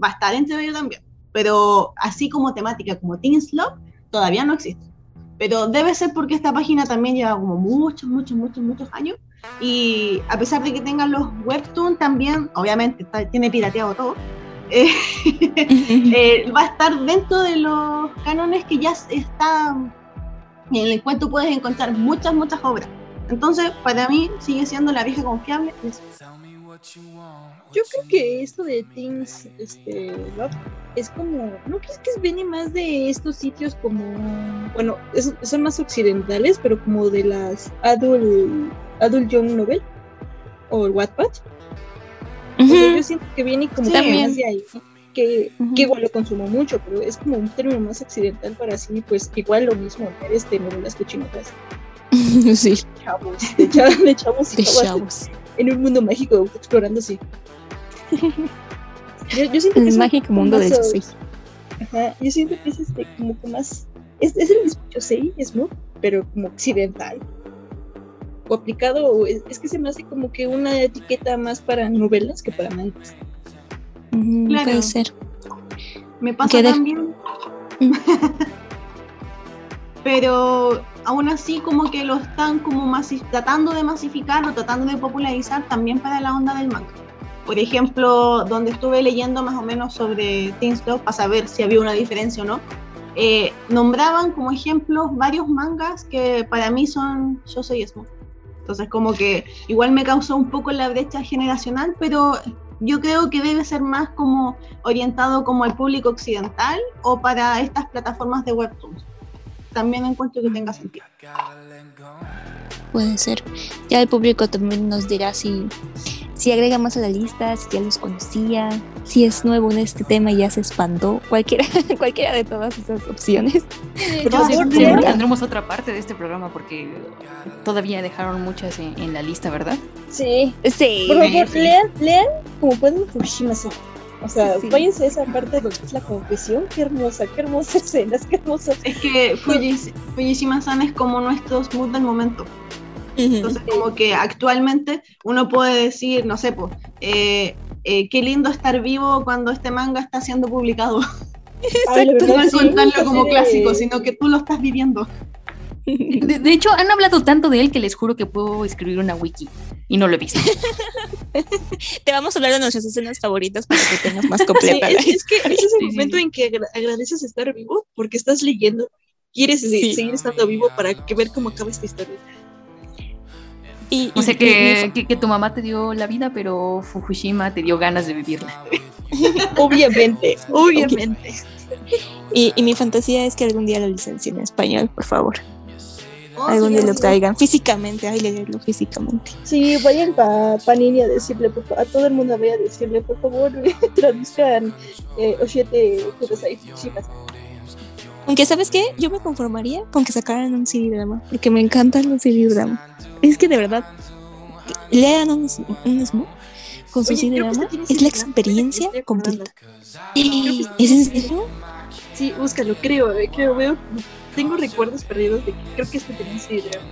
Va a estar entre medio también pero así como temática como Teen Love todavía no existe. Pero debe ser porque esta página también lleva como muchos, muchos, muchos, muchos años y a pesar de que tengan los webtoons también, obviamente está, tiene pirateado todo, eh, eh, va a estar dentro de los cánones que ya está, en el cuento puedes encontrar muchas, muchas obras. Entonces, para mí sigue siendo la vieja confiable. Yo creo que esto de Teens este, Love es como, ¿no crees que viene más de estos sitios como, bueno, es, son más occidentales, pero como de las adult, adult young novel o el Wattpad? Uh -huh. o sea, yo siento que viene como sí. más de ahí, que, uh -huh. que, igual lo consumo mucho, pero es como un término más occidental para así, pues igual lo mismo, este, novelas cochinotas. sí. Chavos, de, chavos, de chavos y de chavos. En un mundo mágico explorando así. Yo, yo siento que el mágico mundo de Yosei. Ajá, yo siento que es este, como que más. Es, es el mismo Yosei, es ¿no? pero como occidental. O aplicado, es, es, que se me hace como que una etiqueta más para novelas que para mangas. Mm, claro. Puede ser. Me pasa también. pero aún así como que lo están como tratando de masificar o tratando de popularizar también para la onda del manga por ejemplo, donde estuve leyendo más o menos sobre Teen Love para saber si había una diferencia o no, eh, nombraban como ejemplos varios mangas que para mí son Yo soy Smooth. Entonces como que igual me causó un poco la brecha generacional, pero yo creo que debe ser más como orientado como al público occidental o para estas plataformas de webtoons. También encuentro que tenga sentido. Puede ser. Ya el público también nos dirá si si agrega más a la lista, si ya los conocía, si es nuevo en este tema y ya se espantó, cualquiera, cualquiera de todas esas opciones. Pero sí, tendremos otra parte de este programa porque todavía dejaron muchas en, en la lista, ¿verdad? Sí. Sí. Por favor, sí. lean, lean como pueden Fukushima-san. O sea, sí. váyanse a esa parte es la confesión. Qué hermosa, qué hermosas escenas, qué hermosas. Es que Fujishima-san es como nuestro mood del momento. Entonces, como que actualmente uno puede decir, no sé, pues, eh, eh, qué lindo estar vivo cuando este manga está siendo publicado. La No es sí, como clásico, sino que tú lo estás viviendo. De, de hecho, han hablado tanto de él que les juro que puedo escribir una wiki y no lo he visto. Te vamos a hablar de nuestras escenas favoritas para que tengas más Sí, completa. la es, es que ese es el Sí, sí, momento sí. en que agra- agradeces estar vivo porque estás leyendo. Quieres se- Sí. seguir estando vivo para que ver cómo acaba esta historia. Y, O sea y- que, que, que tu mamá te dio la vida, pero Fukushima te dio ganas de vivirla. Obviamente, obviamente. y, y mi fantasía es que algún día lo licencien en español, por favor. Oh, algún día sería lo traigan físicamente, ay, leerlo físicamente. Sí, vayan para Panini a decirle, por a todo el mundo vaya a decirle, por favor, traduzcan eh, Oshiete Kudasai Fukushima. Aunque, ¿sabes qué? Yo me conformaría con que sacaran un CD drama, porque me encantan los CD drama. Es que de verdad, lean un, un Smoke con su drama, este es la experiencia completa. ¿Es en serio? Sí, búscalo, creo, eh, creo, veo. Tengo recuerdos perdidos de que creo que este tenía drama.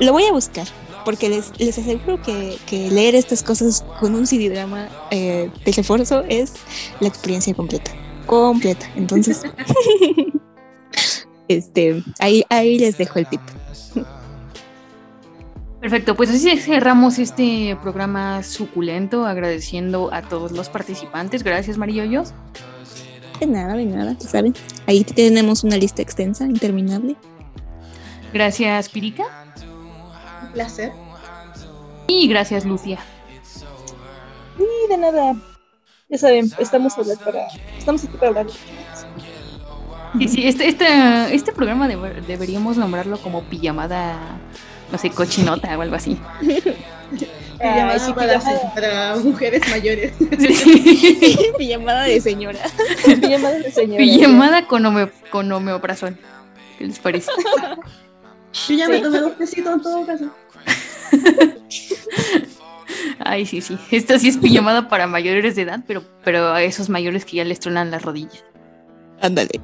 Lo voy a buscar, porque les, les aseguro que, que leer estas cosas con un CD drama eh, de refuerzo es la experiencia completa. Completa. Entonces, este, ahí, ahí les dejo el tip. Perfecto, pues así cerramos este programa suculento, agradeciendo a todos los participantes. Gracias, Mariyoyos. De nada, de nada, ya saben. Ahí tenemos una lista extensa, interminable. Gracias, Pirica. Un placer. Y gracias, Lucia. Y de nada. Ya saben, estamos a para, estamos aquí para hablar. Sí, sí, este, este, este programa debe- deberíamos nombrarlo como pijamada, no sé, cochinota o algo así. Llamada sí, para, pijamada. para mujeres mayores. Sí. Llamada de señora. Pijamada de señora. Pijamada con, home- con homeoprazol. ¿Qué les parece? Yo ya me Sí. tomé dos tecitos en todo caso. Ay, sí, sí. Esta sí es pijamada para mayores de edad, pero, pero a esos mayores que ya les tronan las rodillas. Ándale,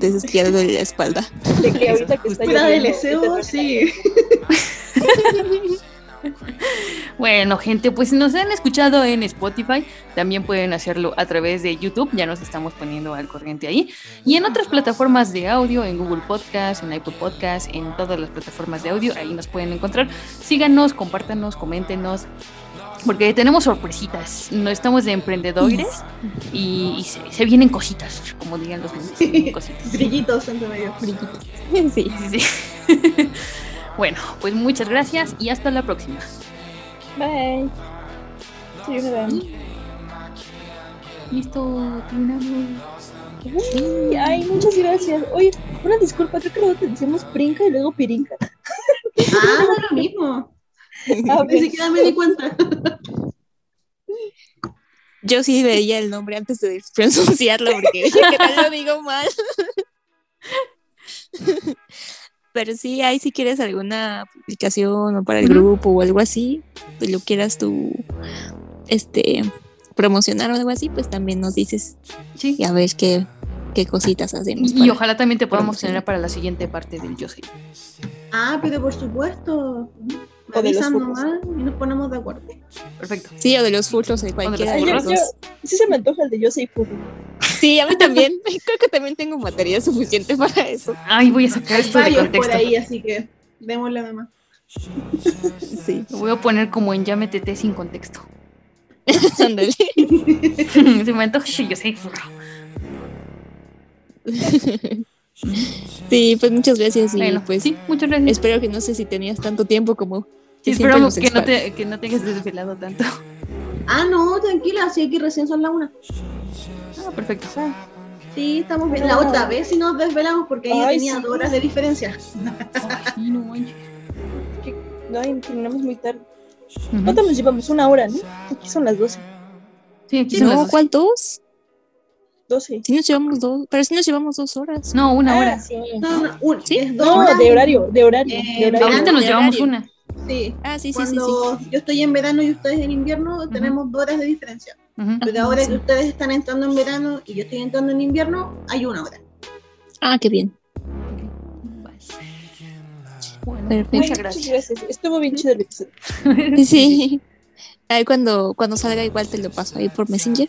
te duele la espalda. De que ahorita que está deseo, sí. Bueno, gente, pues si nos han escuchado en Spotify, también pueden hacerlo a través de YouTube, ya nos estamos poniendo al corriente ahí, y en otras plataformas de audio, en Google Podcast, en Apple Podcast, en todas las plataformas de audio, ahí nos pueden encontrar. Síganos, compártanos, coméntenos, porque tenemos sorpresitas, no estamos de emprendedores y, y se, se vienen cositas, como digan los vienen cositas. Brillitos entre medio. Sí. Sí, sí, sí. bueno, pues muchas gracias y hasta la próxima. Bye. Listo, terminamos. Uy, Ay, muchas gracias. Oye, una disculpa, creo que luego te decimos princa y luego pirinca. Ah, no es lo mismo. Ah, Ni siquiera me di cuenta. Yo sí veía el nombre antes de pronunciarlo porque dije que tal lo digo mal. Pero sí, ahí si quieres alguna publicación o para el grupo o algo así, pues lo quieras tú este promocionar o algo así, pues también nos dices Sí. y a ver qué, qué cositas hacemos. Y, ojalá también te podamos tener para la siguiente parte del Yo. Ah, pero por supuesto. Me O de los nomás y nos ponemos de acuerdo. Perfecto. Sí, o de los furros de cualquiera de los Yo-. Sí se me antoja el de yo soy furro. Sí, a mí también. Creo que también tengo material suficiente para eso. Ay, voy a sacar esto de contexto. por ahí, así que démosle nomás. Sí, Lo voy a poner como en ya métete sin contexto. ándale. Se me antoja que yo sé. Sí, pues muchas gracias y Bueno, pues sí, muchas gracias. espero que no sé si tenías tanto tiempo como Sí, que esperamos que no, te, que no tengas desvelado tanto. Ah, no, tranquila, sí, aquí recién son la una. Ah, perfecto. Sí, estamos bien. La otra vez sí nos desvelamos porque ella Ay, tenía sí. dos horas de diferencia. Ay, no manches. No, y terminamos muy tarde. Ujú. ¿Cuánto nos llevamos? Una hora, ¿no? Aquí son las 12. Sí, aquí son las No, dos. ¿cuál dos? 12. Sí nos llevamos dos, pero sí nos llevamos dos horas. No, una Ah, hora. sí. No, no, un, ¿Sí? es dos No, horas. de horario, de horario, Eh, de horario. Ahorita nos de llevamos horario. una. Sí. Ah, sí, sí, sí, sí. Cuando yo estoy en verano y ustedes en invierno, tenemos dos horas de diferencia. Ujú. Pero Ajá, ahora sí. que ustedes están entrando en verano y yo estoy entrando en invierno, hay una hora. Ah, qué bien. Bueno, Perfecto. muchas gracias. gracias. Estuvo bien chido el episodio. Sí. Ahí cuando, cuando salga igual te lo paso ahí por Messenger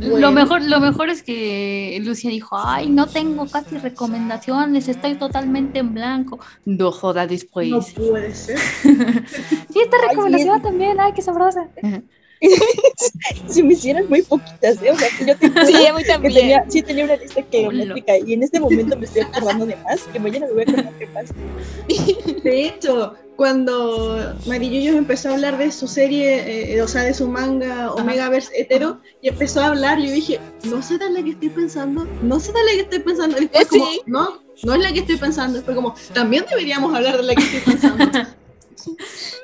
Lo mejor, lo mejor es que Lucia dijo, ay, no tengo casi recomendaciones, estoy totalmente en blanco. No joda después. No puede ser. Sí, esta recomendación también, ay, qué sabrosa. Si me hicieran muy poquitas, ¿eh? O sea, que yo tenía, Sí, que tenía- sí tenía una lista kilométrica y en este momento me estoy acordando de más, que mañana me voy a acordar de más. De hecho, cuando Marilluyos empezó a hablar de su serie, eh, o sea, de su manga Omegaverse hetero, y empezó a hablar, yo dije, no será la que estoy pensando, no será la que estoy pensando. Y después Sí. como, no, no es la que estoy pensando. Después como, también deberíamos hablar de la que estoy pensando.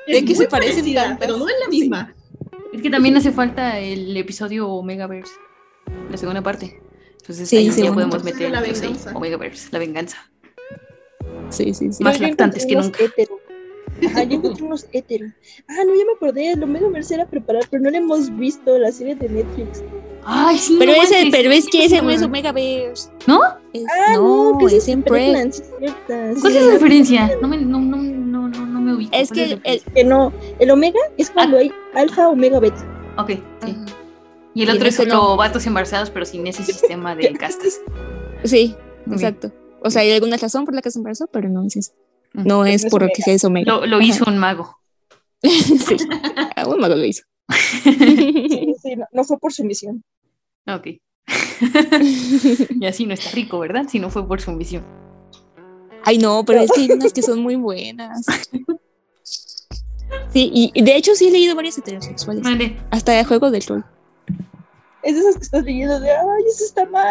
Es que se parecen tantas. pero no es la misma. Es que también hace falta el episodio Omegaverse, la segunda parte. Entonces Sí, ahí sí, ya bueno. podemos meter La venganza. Omegaverse, la venganza. Sí, sí, sí. Más Yo- lactantes que nunca. hétero. Ajá, yo encontré unos hétero. Ah, no, ya me acordé, lo Mega Verse era preparar, pero no lo hemos visto, la serie de Netflix. Ay, sí. Pero no ese, pero es que ese no es. Omegaverse. ¿No? Es- Ah, no, que es en es cierta, ¿Cuál es la diferencia? No me, no, no me ubico. Es ¿Cuál que el-? Que no, el Omega es cuando hay alfa, omega, beta. Ok, sí. Y el Y otro es vatos embarazados, pero sin ese sistema de castas. Sí, exacto. O sea, hay alguna razón por la que se embarazó, pero no es eso. Ujú. No es por Omega. que es Omega. Lo, hizo un mago. sí. Ah, un mago lo hizo. Sí, sí, no, no fue por su misión. Ok. y así no está rico, ¿verdad? Si no fue por su misión. Ay, no, pero es que hay unas que son muy buenas. Sí, y de hecho sí he leído varias heterosexuales. Vale. Hasta de juego del rol. Es de esas que estás leyendo de, ay, eso está mal,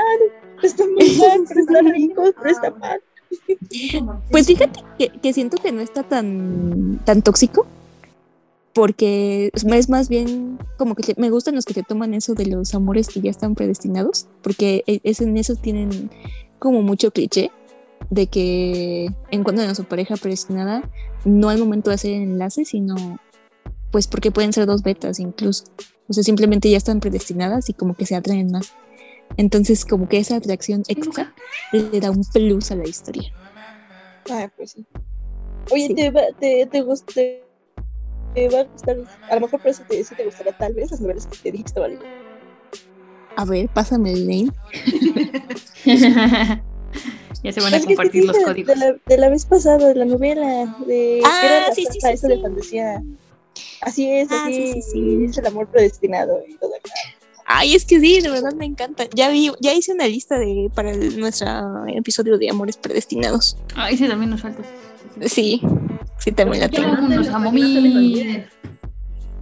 está muy mal, pero está rico, pero está mal. Pues fíjate que, que siento que no está tan, tan tóxico. Porque es más bien como que me gustan los que te toman eso de los amores que ya están predestinados. Porque e- es en eso tienen como mucho cliché de que encuentran a su pareja predestinada no al momento de hacer el enlace, sino pues porque pueden ser dos betas incluso. O sea, simplemente ya están predestinadas y como que se atraen más. Entonces, como que esa atracción extra le da un plus a la historia. Ah, pues sí. Oye, Sí. te, va, te, te, gust- te, te va a gustar, a lo mejor por eso te, sí te gustará tal vez las novelas que te leyendo. A ver, pásame el name. ya se van a Es que te compartir los códigos. De la, de la vez pasada, de la novela, de Ah, era la sí, sí, sí, esa de sí. fantasía. Así es, Ah, así sí, sí, sí. es el amor predestinado y todo. Ay, es que sí, de verdad me encanta. Ya vi, ya hice una lista de para el- nuestro episodio de amores predestinados. Ay, sí, también nos falta. Sí, sí también la tengo. no.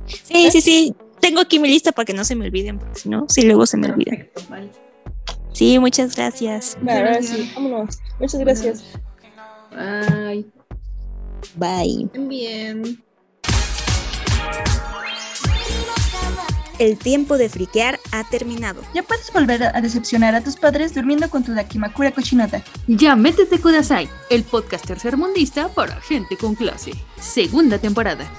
Sí, sí, sí. Tengo aquí mi lista para que no se me olviden, porque si no, sí luego se me olvida. Perfecto, vale. Sí, muchas gracias. Muchas Ahora gracias. sí, vámonos. Muchas gracias. Ay. Bye. Bien. El tiempo de friquear ha terminado. Ya puedes volver a decepcionar a tus padres durmiendo con tu Dakimakura cochinota. Ya métete Kudasai, el podcast tercermundista para gente con clase. Segunda temporada.